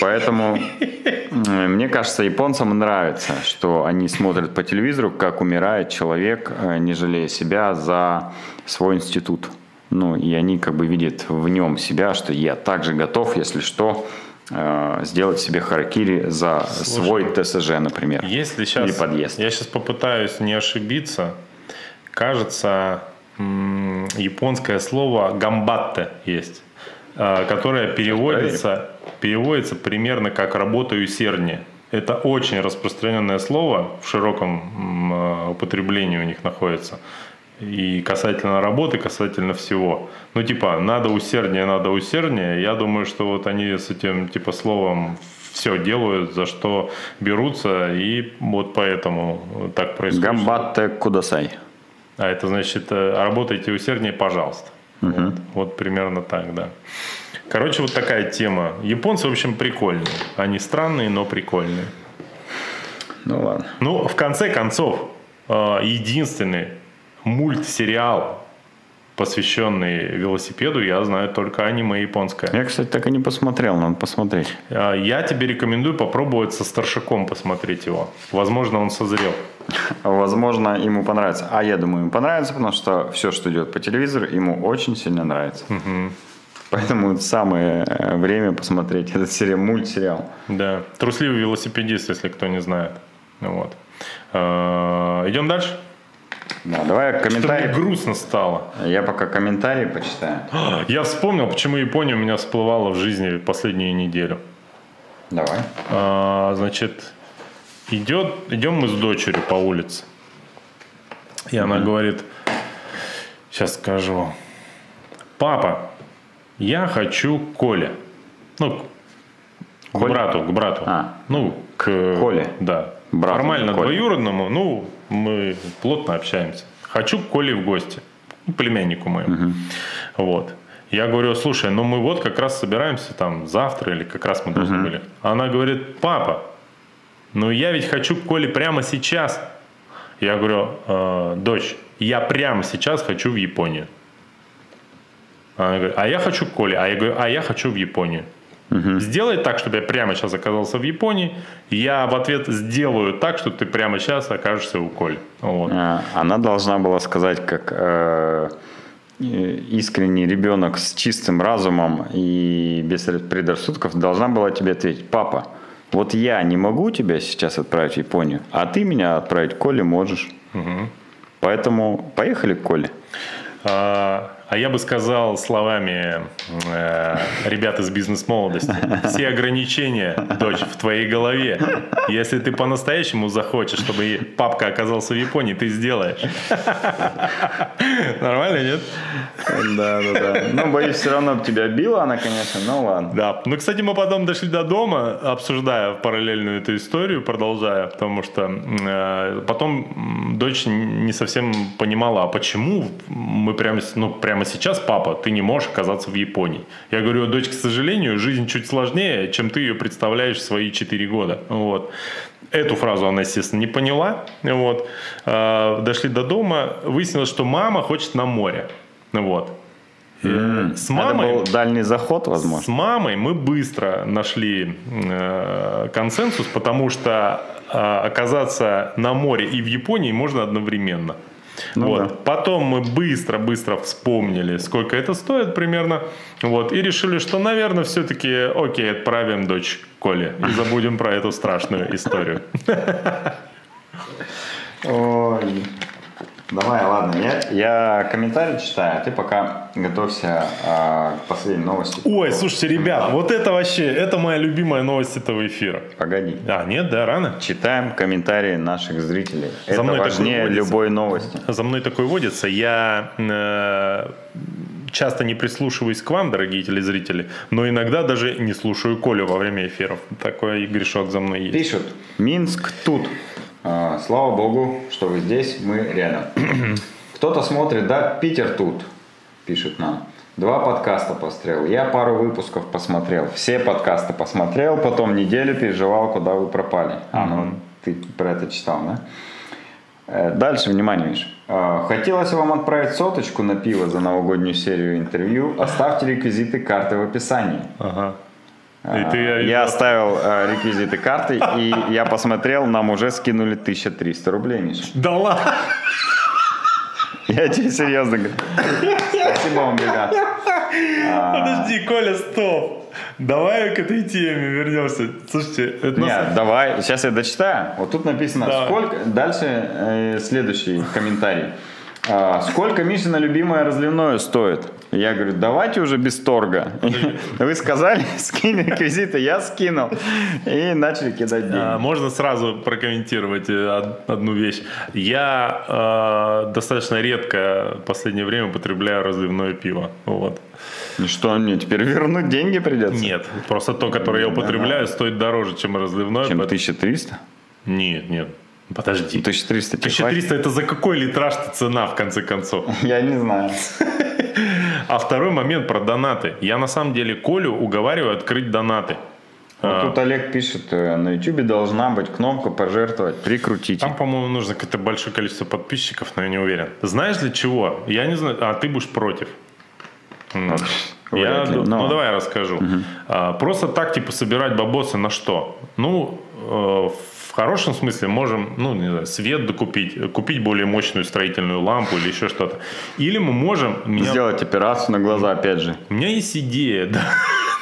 Поэтому, э, мне кажется, японцам нравится, что они смотрят по телевизору, как умирает человек, э, не жалея себя за свой институт. Ну, и они как бы видят в нем себя, что я также готов, если что, Э, сделать себе харакири за Слушай, свой ТСЖ, например, если сейчас, или подъезд. Я сейчас попытаюсь не ошибиться. Кажется, японское слово «гамбатте» есть, э, которое переводится, переводится примерно как «работа усерднее». Это очень распространенное слово, в широком э, употреблении у них находится и касательно работы, касательно всего. Ну, типа, надо усерднее, надо усерднее. Я думаю, что вот они с этим, типа, словом все делают, за что берутся, и вот поэтому так происходит. Гамбатте кудасай. А это значит, э, работайте усерднее, пожалуйста. Угу. Вот, вот примерно так, да. Короче, вот такая тема. Японцы, в общем, прикольные. Они странные, но прикольные. Ну ладно. Ну, в конце концов, э, единственный мультсериал, посвященный велосипеду, я знаю только аниме японское. Я, кстати, так и не посмотрел, надо посмотреть. А, я тебе рекомендую попробовать со старшаком посмотреть его. Возможно, он созрел. Возможно, ему понравится. А я думаю, ему понравится, потому что все, что идет по телевизору, ему очень сильно нравится. Угу. Поэтому самое э, время посмотреть этот сериал, мультсериал. Да. Трусливый велосипедист, если кто не знает. Вот. А, идем дальше? Да, давай комментарий. Что мне грустно стало. Я пока комментарии почитаю. Я вспомнил, почему Япония у меня всплывала в жизни последнюю неделю. Давай. А, значит, идет, идем мы с дочерью по улице. И она mm-hmm. говорит, сейчас скажу, папа, я хочу Коле. Ну, к брату, к брату. А. Ну, к... Коле? Да. Брату Нормально Коле. двоюродному, ну, мы плотно общаемся. Хочу к Коле в гости, ну, племяннику моему. Угу. Вот. Я говорю, слушай, ну мы вот как раз собираемся там завтра или как раз мы должны угу. были. Она говорит, папа, ну я ведь хочу к Коле прямо сейчас. Я говорю, э, дочь, я прямо сейчас хочу в Японию. Она говорит, а я хочу к Коле. А я говорю, а я хочу в Японию. Угу. Сделай так, чтобы я прямо сейчас оказался в Японии. Я в ответ сделаю так, что ты прямо сейчас окажешься у Коль. Вот. А, она должна была сказать, как э, искренний ребенок с чистым разумом и без предрассудков должна была тебе ответить, папа, вот я не могу тебя сейчас отправить в Японию, а ты меня отправить к Коле можешь. Угу. Поэтому поехали к Коле. А, а я бы сказал словами э, ребят из бизнес-молодости. Все ограничения, дочь, в твоей голове. Если ты по-настоящему захочешь, чтобы папка оказался в Японии, ты сделаешь. Нормально, нет? Да, да, да. Ну, боюсь, все равно тебя била она, конечно, ну ладно. Да. Ну, кстати, мы потом дошли до дома, обсуждая параллельную эту историю, продолжая, потому что э, потом дочь не совсем понимала, а почему мы прямо, ну, прямо прямо сейчас, папа, ты не можешь оказаться в Японии. Я говорю, дочь, к сожалению, жизнь чуть сложнее, чем ты ее представляешь в свои 4 года. Вот. Эту фразу она, естественно, не поняла. Вот. А, дошли до дома, выяснилось, что мама хочет на море. Вот. Э, С мамой... Это был дальний заход, возможно. С мамой мы быстро нашли э, консенсус, потому что э, оказаться на море и в Японии можно одновременно. Ну вот. да. Потом мы быстро-быстро вспомнили, сколько это стоит примерно. Вот. И решили, что, наверное, все-таки окей, отправим дочь Коле и забудем про эту страшную историю. Ой. Давай, ладно, я, я комментарий читаю, а ты пока готовься а, к последней новости. Ой, слушайте, ребят, вот это вообще, это моя любимая новость этого эфира. Погоди. А, нет, да, рано? Читаем комментарии наших зрителей. За Это мной важнее любой новости. За мной такое водится. Я э, часто не прислушиваюсь к вам, дорогие телезрители, но иногда даже не слушаю Колю во время эфиров. Такой грешок за мной есть. Пишут, Минск тут. А, слава богу, что вы здесь, мы рядом. Кто-то смотрит, да, Питер тут, пишет нам. Два подкаста посмотрел. Я пару выпусков посмотрел. Все подкасты посмотрел, потом неделю переживал, куда вы пропали. А, ну ты про это читал, да? Э, Дальше, внимание, Миш. Э, Хотелось вам отправить соточку на пиво за новогоднюю серию интервью. Оставьте реквизиты карты в описании. Ага. И ты, А, Я оставил э, реквизиты карты, и я посмотрел, нам уже скинули 1300 рублей, Миша. Да ладно. Я тебе серьезно говорю. Спасибо вам, ребят. Подожди, Коля, стоп. Давай к этой теме вернемся. Слушайте, это Нет, давай, сейчас я дочитаю. Вот тут написано, Давай. сколько... Дальше э, следующий комментарий. А, сколько Мишина любимое разливное стоит? Я говорю, давайте уже без торга. Вы сказали, скинь реквизиты, я скинул. И начали кидать деньги. А, Можно сразу прокомментировать э, од- одну вещь. Я э, достаточно редко в последнее время употребляю разливное пиво. Вот. Ну что, мне теперь вернуть деньги придется? Нет, просто то, которое я употребляю, стоит дороже, чем разливное. Чем поэтому- 1300? Нет, нет. Подожди. 1300 тебе хватит? 1300 это за какой литраж-то цена, в конце концов? Я не знаю. А второй момент про донаты. Я на самом деле Колю уговариваю открыть донаты. Вот А, тут Олег пишет, э, на YouTube должна быть кнопка пожертвовать, прикрутите. Там, по-моему, нужно какое-то большое количество подписчиков, но я не уверен. Знаешь для чего? Я не знаю. А ты будешь против. М. Я, ли, но- Ну, давай я расскажу. А, просто так, типа, собирать бабосы на что? Ну, э, в хорошем смысле можем, ну, не знаю, свет докупить, купить более мощную строительную лампу или еще что-то. Или мы можем... меня- Сделать операцию на глаза, опять же. У меня есть идея, да.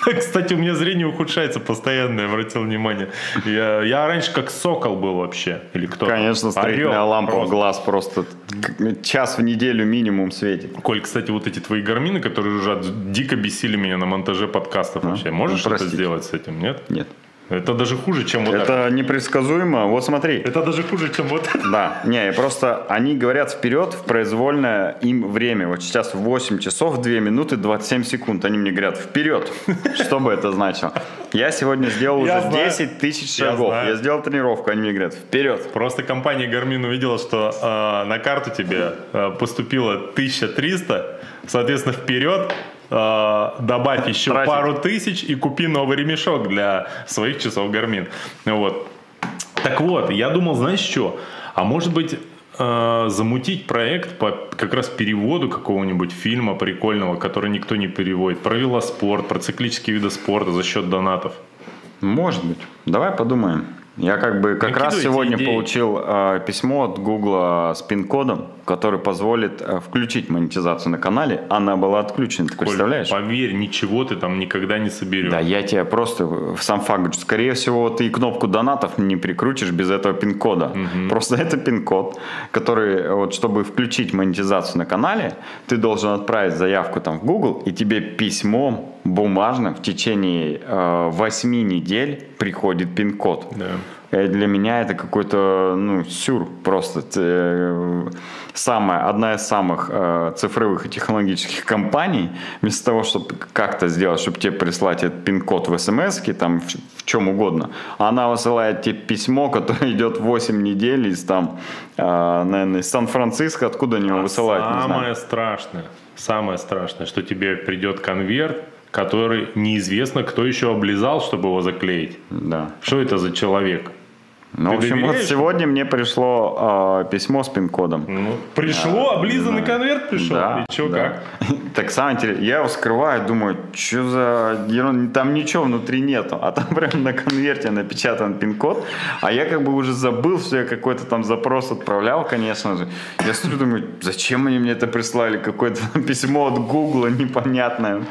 Кстати, у меня зрение ухудшается постоянно, я обратил внимание. Я, я раньше как сокол был вообще. Или кто? Конечно, строительная Орел лампа в просто. глаз просто час в неделю минимум светит. Коль, кстати, вот эти твои гармины, которые уже дико бесили меня на монтаже подкастов вообще. Можешь ну, что-то простите. сделать с этим, нет? Нет. Это даже хуже, чем вот это. Это непредсказуемо. Вот смотри. Это даже хуже, чем вот это. Да, не, просто они говорят вперед в произвольное им время. Вот сейчас 8 часов 2 минуты 27 секунд. Они мне говорят вперед. Что бы это значило? Я сегодня сделал Я уже знаю. 10 тысяч шагов. Я сделал тренировку. Они мне говорят вперед. Просто компания Garmin увидела, что э, на карту тебе э, поступило 1300, соответственно, вперед добавь еще Тратить. пару тысяч и купи новый ремешок для своих часов Garmin. Вот. Так вот, я думал, знаешь что? А может быть э, замутить проект по как раз переводу какого-нибудь фильма прикольного, который никто не переводит, про велоспорт, про циклические виды спорта за счет донатов. Может быть. Давай подумаем. Я как бы как раз Накидывайте сегодня идеи. получил э, письмо от Гугла с пин-кодом, который позволит э, включить монетизацию на канале. Она была отключена, ты Коль, представляешь? Поверь, ничего ты там никогда не соберешь. Да, я тебе просто в сам факт говорю, скорее всего, ты кнопку донатов не прикрутишь без этого пин-кода. Просто это пин-код, который, вот, чтобы включить монетизацию на канале, ты должен отправить заявку там в Google, и тебе письмом бумажным в течение э, 8 недель приходит пин-код. Да. Э, Для меня это какой-то ну, сюр просто. Э, Самая, одна из самых э, цифровых и технологических компаний, вместо того, чтобы как-то сделать, чтобы тебе прислать этот пин-код в смс там в, в чем угодно, она высылает тебе письмо, которое идет 8 недель из там, э, наверное, из Сан-Франциско, откуда они его высылают, не знаю. Самое страшное, самое страшное, что тебе придет конверт, который неизвестно, кто еще облизал, чтобы его заклеить. Да. Что это за человек? Ну, в общем, вот сегодня мне пришло э, письмо с пин-кодом. Ну, пришло, облизанный конверт пришел. Да, И что, да. как? Так самое интересное, я его скрываю, думаю, что за ерунда, там ничего внутри нету, а там прям на конверте напечатан пин-код, а я как бы уже забыл, что я какой-то там запрос отправлял, конечно же. Я смотрю, думаю, зачем они мне это прислали, какое-то письмо от Гугла непонятное.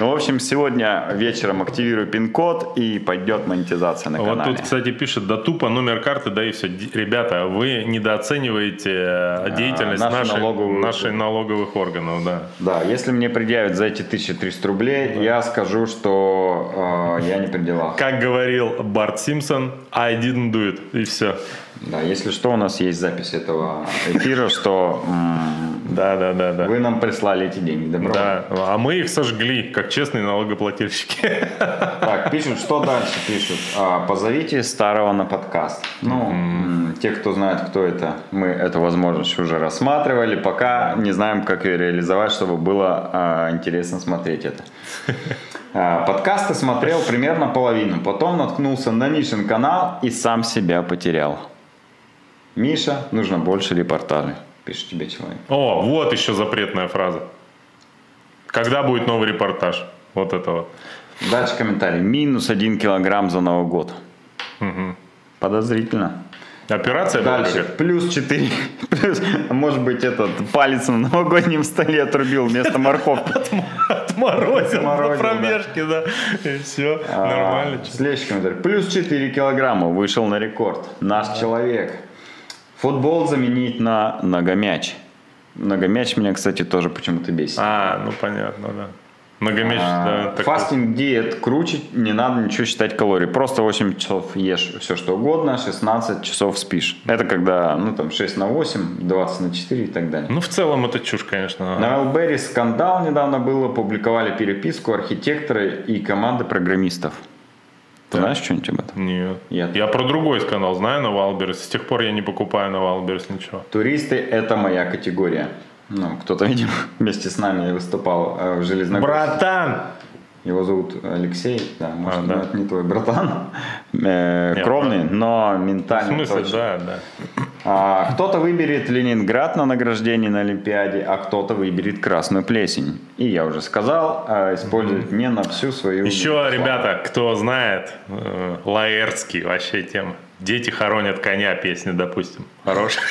Ну, в общем, сегодня вечером активирую пин-код и пойдет монетизация на Вот канале. тут, кстати, пишет, да тупо номер карты, да и все. Ребята, вы недооцениваете э, деятельность наши нашей, налоговые- нашей налоговых органов, да. Да, если мне предъявят за эти 1300 рублей, я скажу, что э, я не при делах. Как говорил Барт Симпсон, I didn't do it. И все. Да, если что, у нас есть запись этого эфира, что Да, да, да, да. вы нам прислали эти деньги. Добро. Да, а мы их сожгли, как честные налогоплательщики. Так, пишут, что дальше пишут? А, позовите старого на подкаст. Ну, те, кто знает, кто это, мы эту возможность уже рассматривали. Пока не знаем, как ее реализовать, чтобы было а, интересно смотреть это. А, Подкасты смотрел примерно половину, потом наткнулся на Мишин канал и сам себя потерял. Миша, нужно больше репортажей, пишет тебе человек. О, вот еще запретная фраза. Когда будет новый репортаж? Вот это вот. Дальше комментарий. Минус один килограмм за Новый год. Подозрительно. Операция была Дальше. какая-то? Плюс 4. Плюс, а может быть, этот палец на новогоднем столе отрубил вместо морковки. Отморозил на промежке, да. И все, А, нормально. Следующий комментарий. Плюс 4 килограмма вышел на рекорд. Наш человек. Футбол заменить на многомяч. Многомяч меня, кстати, тоже почему-то бесит. А, ну понятно, да. Многомесячный, да. А. Фастинг диет круче, не надо ничего считать калорий. Просто 8 часов ешь все что угодно, 16 часов спишь. Это когда, ну там 6 на 8, 20 на 4 и так далее. Ну, в целом это чушь, конечно. На Wildberries скандал недавно был, опубликовали переписку архитектора и команды программистов. Ты знаешь что-нибудь об этом? Нет. Я- Я про другой канал знаю на Wildberries. С тех пор я не покупаю на Wildberries ничего. Туристы – это моя категория. Ну, кто-то, видимо, вместе с нами выступал э, в Железногорске. Братан! Его зовут Алексей, да, может, А, да. это не твой братан, Э, Нет, кровный, но В ментальном смысле, точно. да, да. А, кто-то выберет Ленинград на награждение на Олимпиаде, а кто-то выберет Красную Плесень. И я уже сказал, а, использовать не на всю свою... Еще, славу. ребята, кто знает, э, Лаэртский вообще тема. Дети хоронят коня песня, допустим. Хорошая.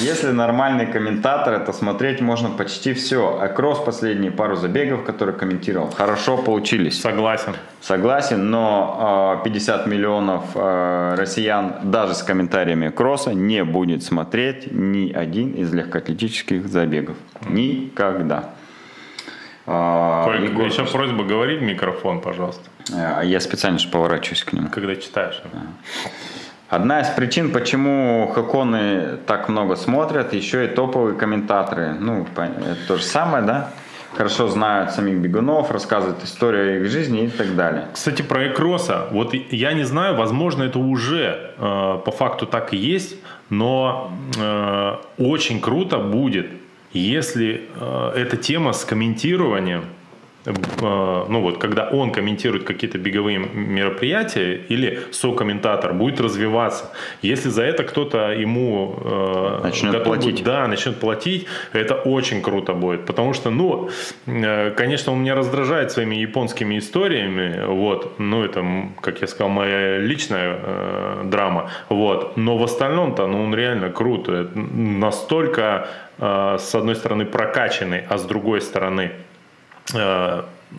Если нормальный комментатор, это смотреть можно почти все. А Кросс последние пару забегов, которые комментировал, хорошо получились. Согласен. Согласен, но э, 50 миллионов э, россиян даже с комментариями Кросса не будет смотреть ни один из легкоатлетических забегов. Никогда. А, Только Егор еще просьба говори в микрофон, пожалуйста, Я специально же поворачиваюсь к нему. когда читаешь. Одна из причин, почему хаконы так много смотрят, еще и топовые комментаторы. Ну, это то же самое, да? Хорошо знают самих бегунов, рассказывают историю их жизни и так далее. Кстати, про Экроса. Вот я не знаю, возможно, это уже э, по факту так и есть, но э, очень круто будет, если э, эта тема с комментированием, ну вот, когда он комментирует какие-то беговые мероприятия или сокомментатор будет развиваться. Если за это кто-то ему э, Начнет готов платить. будет- да, начнет платить, это очень круто будет. Потому что, ну, э, конечно, он меня раздражает своими японскими историями, вот, ну, это, как я сказал, моя личная э, драма, вот, но в остальном-то, ну, он реально круто, Это настолько, э, с одной стороны, прокачанный, а с другой стороны,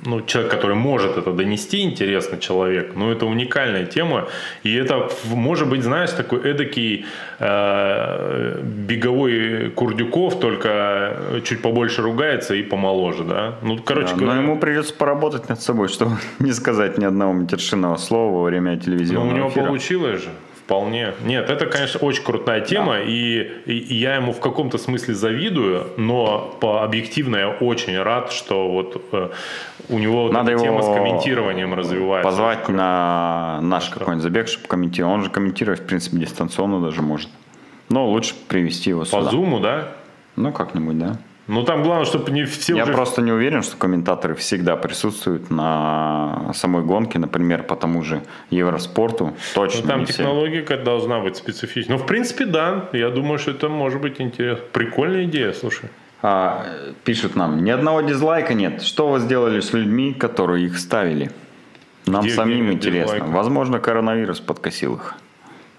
ну, человек, который может это донести, интересно человек, ну, это уникальная тема, и это, может быть, знаешь, такой эдакий э, беговой Курдюков, только чуть побольше ругается и помоложе, да? Ну, короче Да, но говоря, ему придется поработать над собой, чтобы не сказать ни одного матершинного слова во время ну, телевизионного у него эфира. получилось же. Вполне. Нет, это, конечно, очень крутая тема, и, и- и я ему в каком-то смысле завидую, но по объективно я очень рад, что вот э, у него вот Надо эта тема с комментированием развивается. Позвать на наш какой-нибудь забег, чтобы комментировал. Он же комментировать, в принципе, дистанционно даже может. Но лучше привести его По сюда. зуму, да? Ну, как-нибудь, да. Ну, там главное, чтобы не все Я уже... просто не уверен, что комментаторы всегда присутствуют на самой гонке, например, по тому же Евроспорту. Точно Ну, там все. технология какая-то должна быть специфичная. Ну, в принципе, да. Я думаю, что это может быть интересно. Прикольная идея, слушай. А, пишут нам, ни одного дизлайка нет. Что вы сделали с людьми, которые их ставили? Нам Где- самим где интересно. дизлайк? Возможно, коронавирус подкосил их.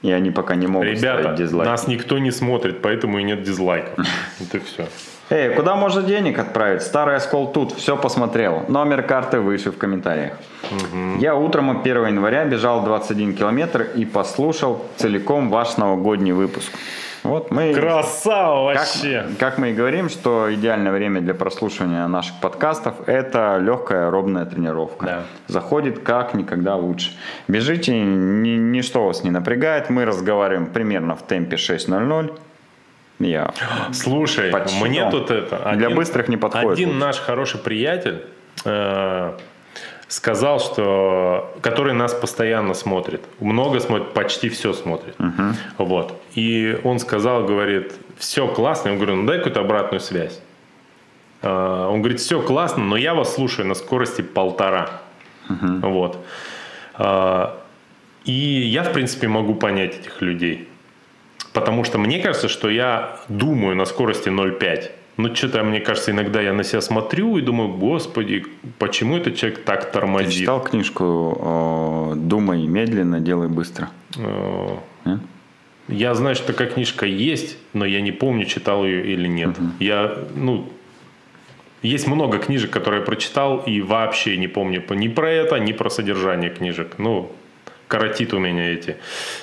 И они пока не могут Ребята, ставить дизлайк. нас никто не смотрит, поэтому и нет дизлайков. Это все. Эй, куда можно денег отправить? Старый оскол тут, все посмотрел. Номер карты выше в комментариях. Я утром 1 января бежал 21 километр и послушал целиком ваш новогодний выпуск. Вот мы... Красава Как, вообще! как мы и говорим, что идеальное время для прослушивания наших подкастов – это легкая робная тренировка. Да. Заходит как никогда лучше. Бежите, ни- ничто вас не напрягает. Мы разговариваем примерно в темпе 6.00. Я Слушай, Почти, мне тут это... для быстрых не подходит Один лучше. наш хороший приятель э, сказал, что... Который нас постоянно смотрит. Много смотрит, почти все смотрит. Вот. И он сказал, говорит, все классно. Я говорю, ну дай какую-то обратную связь. Э, Он говорит, все классно, но я вас слушаю на скорости полтора. Вот. Э, И я, в принципе, могу понять этих людей. Потому что мне кажется, что я думаю на скорости 0,5. Ну, что-то, мне кажется, иногда я на себя смотрю и думаю, господи, почему этот человек так Ты тормозит? читал книжку э, «Думай медленно, делай быстро»? Э, Нет? Я знаю, что такая книжка есть, но я не помню, читал ее или нет. Я, ну, есть много книжек, которые я прочитал, и вообще не помню по- ни про это, ни про содержание книжек. Ну, коротит у меня эти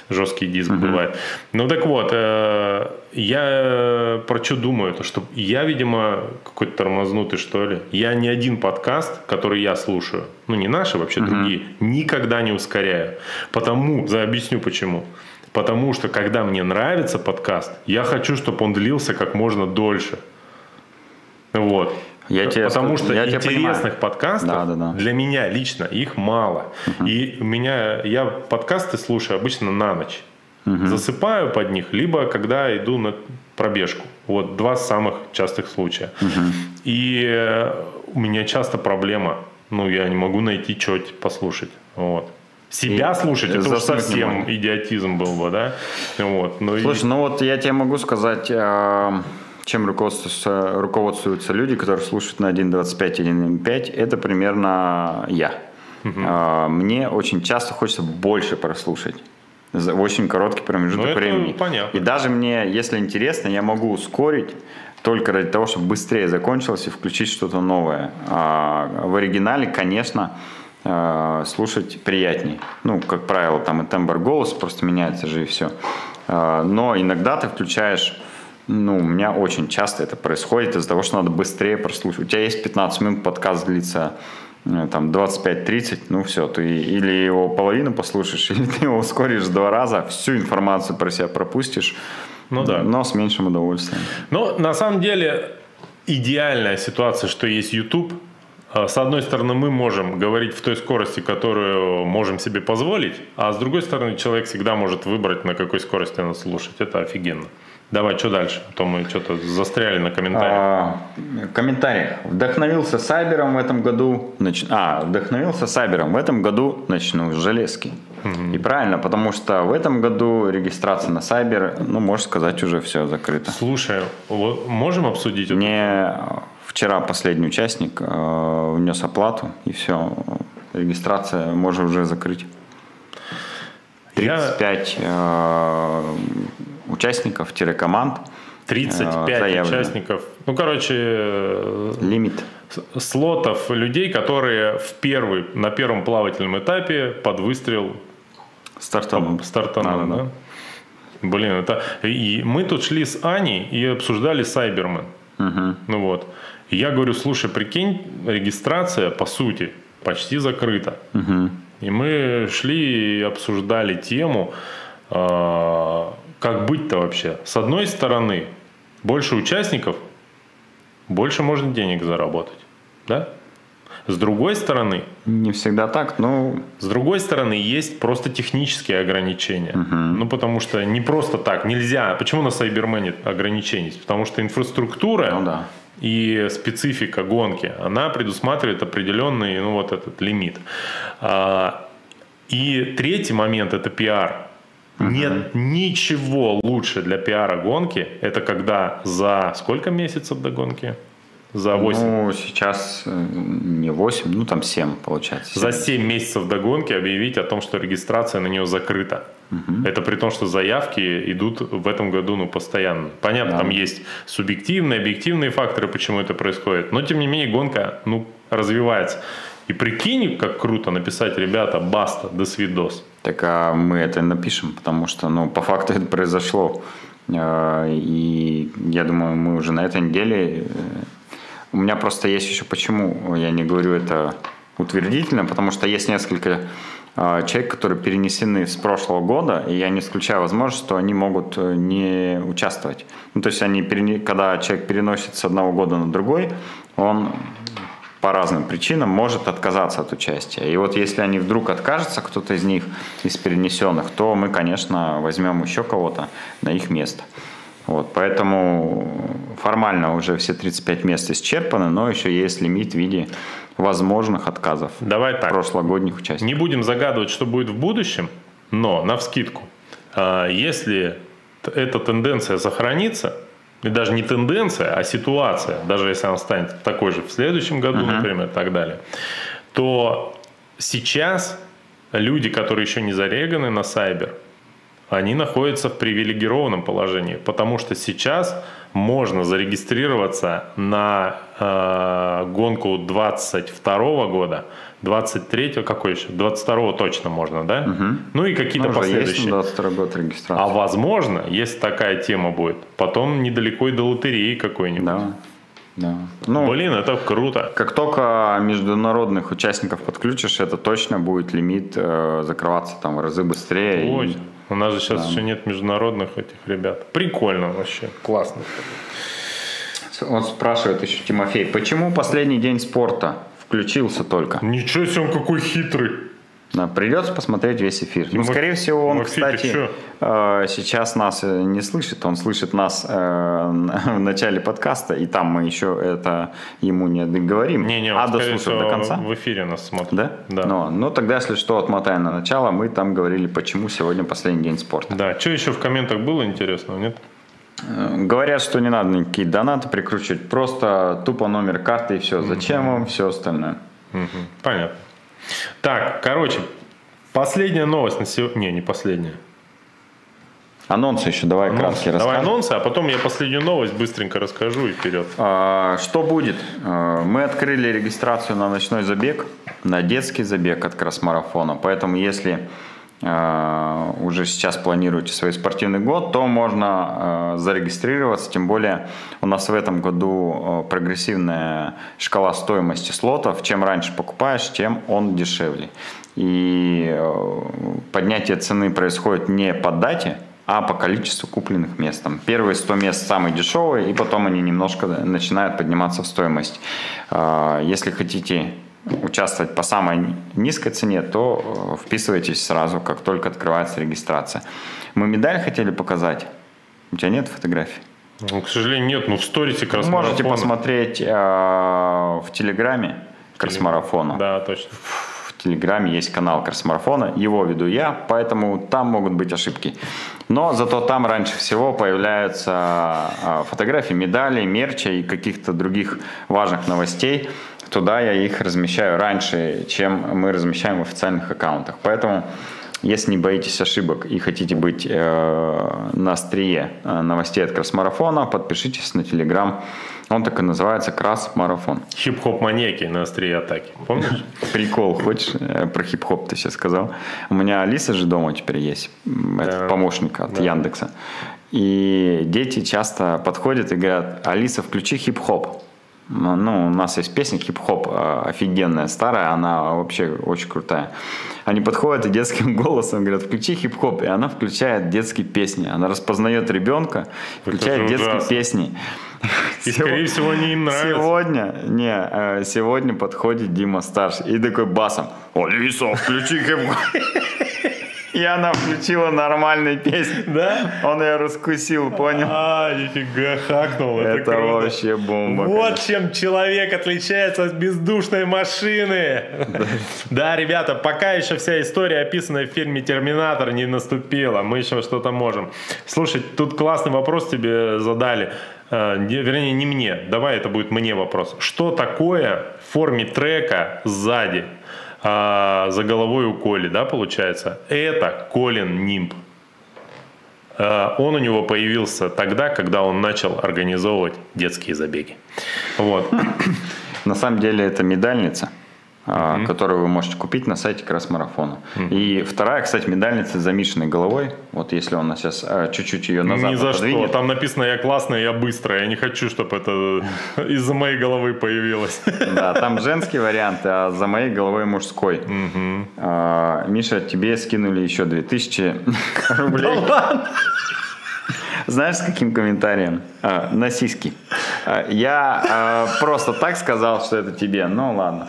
жесткий диск бывает. Ну так вот, э, я про что думаю, то что я, видимо, какой-то тормознутый, что ли. Я ни один подкаст, который я слушаю, ну не наши, вообще другие, никогда не ускоряю. Потому, за объясню почему. Потому что, когда мне нравится подкаст, я хочу, чтобы он длился как можно дольше. Вот. Я тебе Потому что я интересных понимаю. подкастов Да, да, да. для меня лично их мало. И у меня я подкасты слушаю обычно на ночь. Засыпаю под них, либо когда иду на пробежку. Вот два самых частых случая. И э, у меня часто проблема. Ну, я не могу найти что послушать. Вот. Себя И слушать, это уж совсем идиотизм был бы, да? Вот. Ну, и- Слушай, ну вот я тебе могу сказать, э, чем руководствуются, руководствуются люди, которые слушают на 1.25 1.5, это примерно я. Э, Мне очень часто хочется больше прослушать. За очень короткий промежуток Ну, времени. понятно. И даже мне, если интересно, я могу ускорить только ради того, чтобы быстрее закончилось и включить что-то новое. А в оригинале, конечно, э, слушать приятней. Ну, как правило, там и тембр голоса просто меняется же и все. Но иногда ты включаешь ну, у меня очень часто это происходит из-за того, что надо быстрее прослушать. У тебя есть 15 минут, подкаст длится э, там 25-30, ну все, ты или его половину послушаешь, или ты его ускоришь два раза, всю информацию про себя пропустишь, Ну да. но с меньшим удовольствием. Но на самом деле идеальная ситуация, что есть YouTube. А, С одной стороны, мы можем говорить в той скорости, которую можем себе позволить, а с другой стороны, человек всегда может выбрать, на какой скорости нас слушать. Это офигенно. Давай, что дальше? А то мы что-то застряли на комментариях. А, комментарий. Вдохновился Сайбером в этом году. нач- А, вдохновился Сайбером в этом году начну с железки. И правильно, потому что в этом году регистрация на Сайбер, ну, можно сказать, уже все закрыто. Слушай, можем обсудить? Мне вчера последний участник э, внес оплату, и все, регистрация можно уже закрыть. Я 35 э, участников-команд. 35 э, заявлено. участников. Ну, короче, э, Лимит. слотов людей, которые в первый, на первом плавательном этапе под выстрел Стартанул. стартанули, Да, да, да? Блин, это... И мы тут шли с Аней и обсуждали Сайбермен. Ну вот. И я говорю, слушай, прикинь, регистрация, по сути, почти закрыта. И мы шли и обсуждали тему, а, как быть-то вообще. С одной стороны, больше участников, больше можно денег заработать. Да? С другой стороны, Не всегда так, но с другой стороны, есть просто технические ограничения. Ну, потому что не просто так, нельзя. Почему на Сайбермене ограничений? Потому что инфраструктура Ну да. и специфика гонки, она предусматривает определенный, ну, вот этот лимит. А, и третий момент – это пиар. Нет ничего лучше для пиара гонки. Это когда за сколько месяцев до гонки? За 8? Ну, сейчас э, не 8, ну там 7 получается. 7. За 7 месяцев до гонки объявить о том, что регистрация на нее закрыта. Угу. Это при том, что заявки идут в этом году ну, постоянно. Понятно, да. там есть субъективные, объективные факторы, почему это происходит. Но, тем не менее, гонка ну, развивается. И прикинь, как круто написать, ребята, баста, до свидос. Так а мы это напишем, потому что, ну, по факту это произошло. Э, и я думаю, мы уже на этой неделе... Э, у меня просто есть еще почему я не говорю это утвердительно, потому что есть несколько э, человек, которые перенесены с прошлого года, и я не исключаю возможность, что они могут не участвовать. Ну, то есть они, когда человек переносит с одного года на другой, он по разным причинам может отказаться от участия. И вот если они вдруг откажутся, кто-то из них, из перенесенных, то мы, конечно, возьмем еще кого-то на их место. Вот, поэтому формально уже все 35 мест исчерпаны, но еще есть лимит в виде возможных отказов Давай так. прошлогодних участников. Не будем загадывать, что будет в будущем, но на вскидку, а, если эта тенденция сохранится, и даже не тенденция, а ситуация, даже если она станет такой же в следующем году, uh-huh. например, и так далее, то сейчас люди, которые еще не зареганы на сайбер, они находятся в привилегированном положении, потому что сейчас можно зарегистрироваться на э, гонку 22 года, 23 какой еще? 22 точно можно, да? Угу. Ну и какие-то ну, последующие. Есть 22 год регистрации. А возможно, если такая тема будет, потом недалеко и до лотереи какой-нибудь. Да. Да. Ну, Блин, это круто. Как только международных участников подключишь, это точно будет лимит э, закрываться там в разы быстрее. Ой, и... у нас же сейчас да. еще нет международных этих ребят. Прикольно вообще, классно. Он спрашивает еще Тимофей, почему последний день спорта? Включился только. Ничего себе, он какой хитрый. Придется посмотреть весь эфир. Ну, скорее всего, он, кстати, э, сейчас нас э, не слышит. Он слышит нас э, в начале подкаста, и там мы еще это ему не говорим. Не, не, а дослушать до конца. В эфире нас смотрит. Да? Да. Ну, ну, тогда, если что, отмотаем на начало. Мы там говорили, почему сегодня последний день спорта. Да, что еще в комментах было интересного, нет? Э, говорят, что не надо никакие донаты прикручивать, просто тупо номер карты и все. Зачем вам все остальное? Понятно. Так, короче, последняя новость на сегодня. Не, не последняя. Анонсы еще давай анонсы. краски Давай анонсы, а потом я последнюю новость быстренько расскажу и вперед. А, что будет? А, мы открыли регистрацию на ночной забег, на детский забег от кросс-марафона. Поэтому если уже сейчас планируете свой спортивный год, то можно э, зарегистрироваться. Тем более у нас в этом году э, прогрессивная шкала стоимости слотов. Чем раньше покупаешь, тем он дешевле. И поднятие цены происходит не по дате, а по количеству купленных мест. Там первые 100 мест самые дешевые, и потом они немножко начинают подниматься в стоимость. Если хотите участвовать по самой низкой цене, то э, вписывайтесь сразу, как только открывается регистрация. Мы медаль хотели показать. У тебя нет фотографий? Ну, к сожалению, нет. Ну, в сторисе кросс-марафона. Можете посмотреть э, в Телеграме кросс-марафона. Да, точно. В Телеграме есть канал кросс-марафона. Его веду я, поэтому там могут быть ошибки. Но зато там раньше всего появляются э, фотографии медалей, мерча и каких-то других важных новостей туда я их размещаю раньше, чем мы размещаем в официальных аккаунтах. Поэтому, если не боитесь ошибок и хотите быть э, на острие э, новостей от Красмарафона, подпишитесь на Телеграм. Он так и называется Крас-марафон. Хип-хоп маньяки на острие атаки. Помнишь? Прикол, хочешь? Э, про хип-хоп ты сейчас сказал. У меня Алиса же дома теперь есть. Это помощник от да. Яндекса. И дети часто подходят и говорят, Алиса, включи хип-хоп. Ну, у нас есть песня хип-хоп а, офигенная, старая, она вообще очень крутая. Они подходят и детским голосом говорят, включи хип-хоп, и она включает детские песни. Она распознает ребенка, включает детские ужасно. песни. И, скорее всего, они им нравятся. Сегодня, не, э, сегодня подходит Дима старший и такой басом, Алиса, включи хип-хоп. Яна включила нормальные песни. Да? Он ее раскусил, понял? А, нифига, хакнул. Это, Это круто. вообще бомба. Вот конечно. чем человек отличается от бездушной машины. Да, ребята, пока еще вся история, описанная в фильме «Терминатор», не наступила. Мы еще что-то можем. Слушай, тут классный вопрос тебе задали. Э, не- Вернее, не мне. Давай это будет мне вопрос. Что такое в форме трека сзади? А, за головой у Коли, да, получается? Это Колин Нимб. Э, Он у него появился тогда, когда он начал организовывать детские забеги. Вот. На самом деле это медальница, а, которую вы можете купить на сайте Красмарафона. И вторая, кстати, медальница с замешанной головой. Вот если он сейчас а, чуть-чуть ее назад Ни за что. отодвинет. Там написано «Я классная, я быстрая». Я не хочу, чтобы это из-за моей головы появилось. Да, там женский вариант, а за моей головой мужской. А, Миша, тебе скинули еще 2000 рублей. Знаешь, с каким комментарием? А, на сиськи. А, я а, просто так сказал, что это тебе. Ну ладно.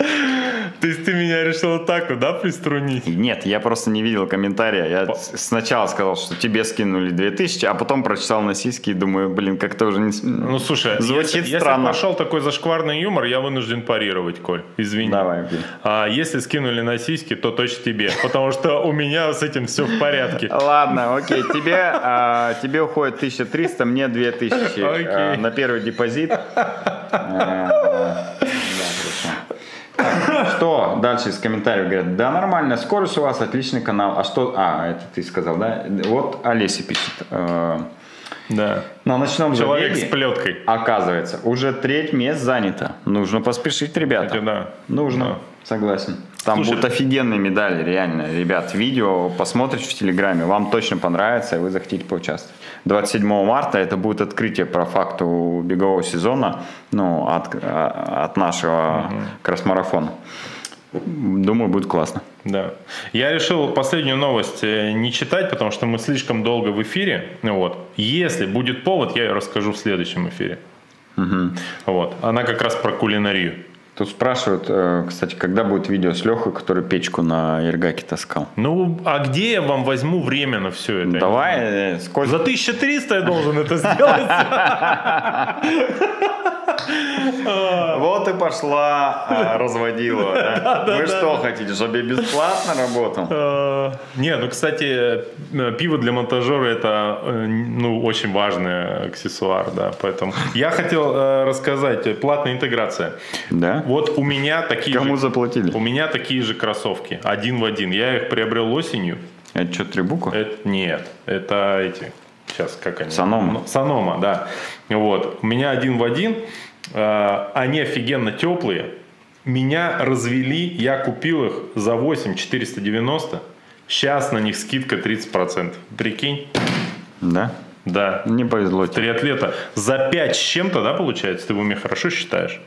То есть ты меня решил так вот, да, приструнить? Нет, я просто не видел комментария. Я с- сначала сказал, что тебе скинули 2000, а потом прочитал на сиськи и думаю, блин, как-то уже не... Ну, слушай, Звучит если, если странно. пошел такой зашкварный юмор, я вынужден парировать, Коль. Извини. Давай, окей. А если скинули на сиськи, то точно тебе. Потому что у меня с этим все в порядке. Ладно, окей, тебе, а, тебе уходит 1300, мне 2000 Окей. а, на первый депозит. А, Что дальше из комментариев говорят? Да, нормальная скорость у вас, отличный канал. А что? А, это ты сказал, да? Вот Олеся пишет. э, Да. На ночном Человек забеге, с плеткой. оказывается, уже треть мест занято. Нужно поспешить, ребята. Кстати, да. Нужно, Да. согласен. Там Слушай, будут офигенные медали, реально. Ребят, видео посмотрите в Телеграме, вам точно понравится, и вы захотите поучаствовать. 27 марта это будет открытие по факту бегового сезона, ну, от, а, от нашего кросс-марафона. Думаю, будет классно. Да. Я решил последнюю новость э, не читать, потому что мы слишком долго в эфире. Вот. Если будет повод, я ее расскажу в следующем эфире. Вот. Она как раз про кулинарию. Тут спрашивают, э, кстати, когда будет видео с Лехой, который печку на Иргаке таскал. Ну, а где я вам возьму время на все это? Давай, э, сколько... За 1300 я должен это сделать. Вот и пошла а, разводила. Вы что хотите, чтобы я бесплатно работал? Э, Не, ну, кстати, э, пиво для монтажера это, э, ну, очень важный аксессуар, да, поэтому я хотел рассказать, платная интеграция. Да? Вот у меня такие Кому заплатили? у меня такие же кроссовки, один в один. Я их приобрел осенью. Это что, три буквы? Это, нет, это эти, сейчас как они? Санома. Ну, Санома, да. Вот, у меня один в один, э, они офигенно теплые. Меня развели, я купил их за 8 490. Сейчас на них скидка 30%. Прикинь? Да? Да. Не повезло тебе. Триатлета. За 5 с чем-то, да, получается? Ты в уме хорошо считаешь?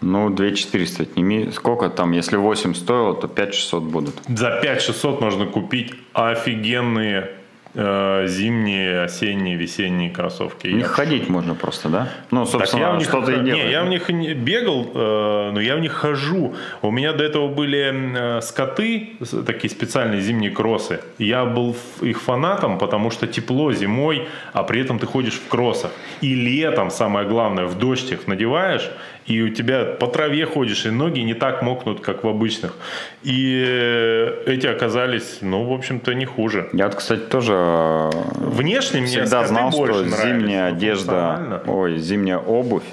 Ну, 2400 отними. Сколько там? Если 8 стоило, то 5600 будут. За 5 600 можно купить офигенные зимние, осенние, весенние кроссовки. В Я них ходить можно просто, да? Ну, Так собственно, я в них, что ты не, я в них бегал, э, но я в них хожу. У меня до этого были э, скоты, такие специальные зимние кроссы. Я был их фанатом, потому что тепло зимой, а при этом ты ходишь в кроссах. И летом, самое главное, в дождь их надеваешь, и у тебя по траве ходишь, и ноги не так мокнут, как в обычных. И э, эти оказались, ну, в общем-то, не хуже. Я вот, кстати, тоже э, Внешне мне всегда знал, больше что зимняя одежда, ой, зимняя обувь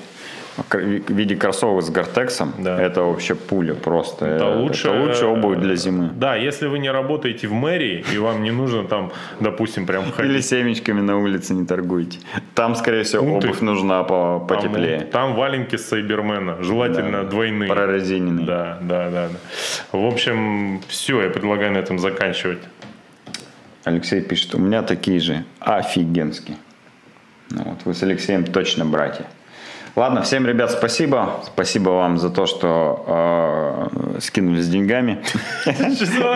в виде кроссовок с гортексом, Да. это вообще пуля просто. Это лучше, это лучшая обувь для зимы. Да, если вы не работаете в мэрии, и вам не нужно там, допустим, прям Или ходить. семечками на улице не торгуйте. Там, скорее всего, Ну ты- обувь нужна по- Там, потеплее. ну, Там валенки с Сайбермена, желательно Да, двойные. Прорезиненные. Да, да, да, да. В общем, все, я предлагаю на этом заканчивать. Алексей пишет, у меня такие же офигенские. Ну, вот вы с Алексеем точно братья. Ладно, всем, ребят, спасибо. Спасибо вам за то, что э, скинулись деньгами.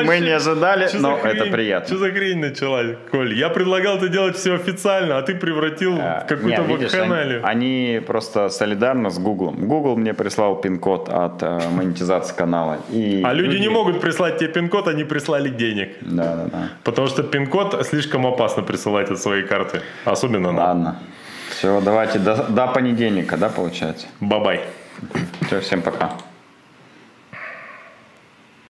Мы не ожидали, но это приятно. Что за хрень началась, Коль? Я предлагал это делать все официально, а ты превратил в какую-то вакханалию. Они просто солидарны с Google. Google мне прислал пин-код от э, монетизации канала. А люди не могут прислать тебе пин-код, они прислали денег. Да, да, да. Потому что пин-код слишком опасно присылать от своей карты. Особенно нам. Ладно. Все, давайте до, до понедельника, да, получается? Бабай. Все, всем пока.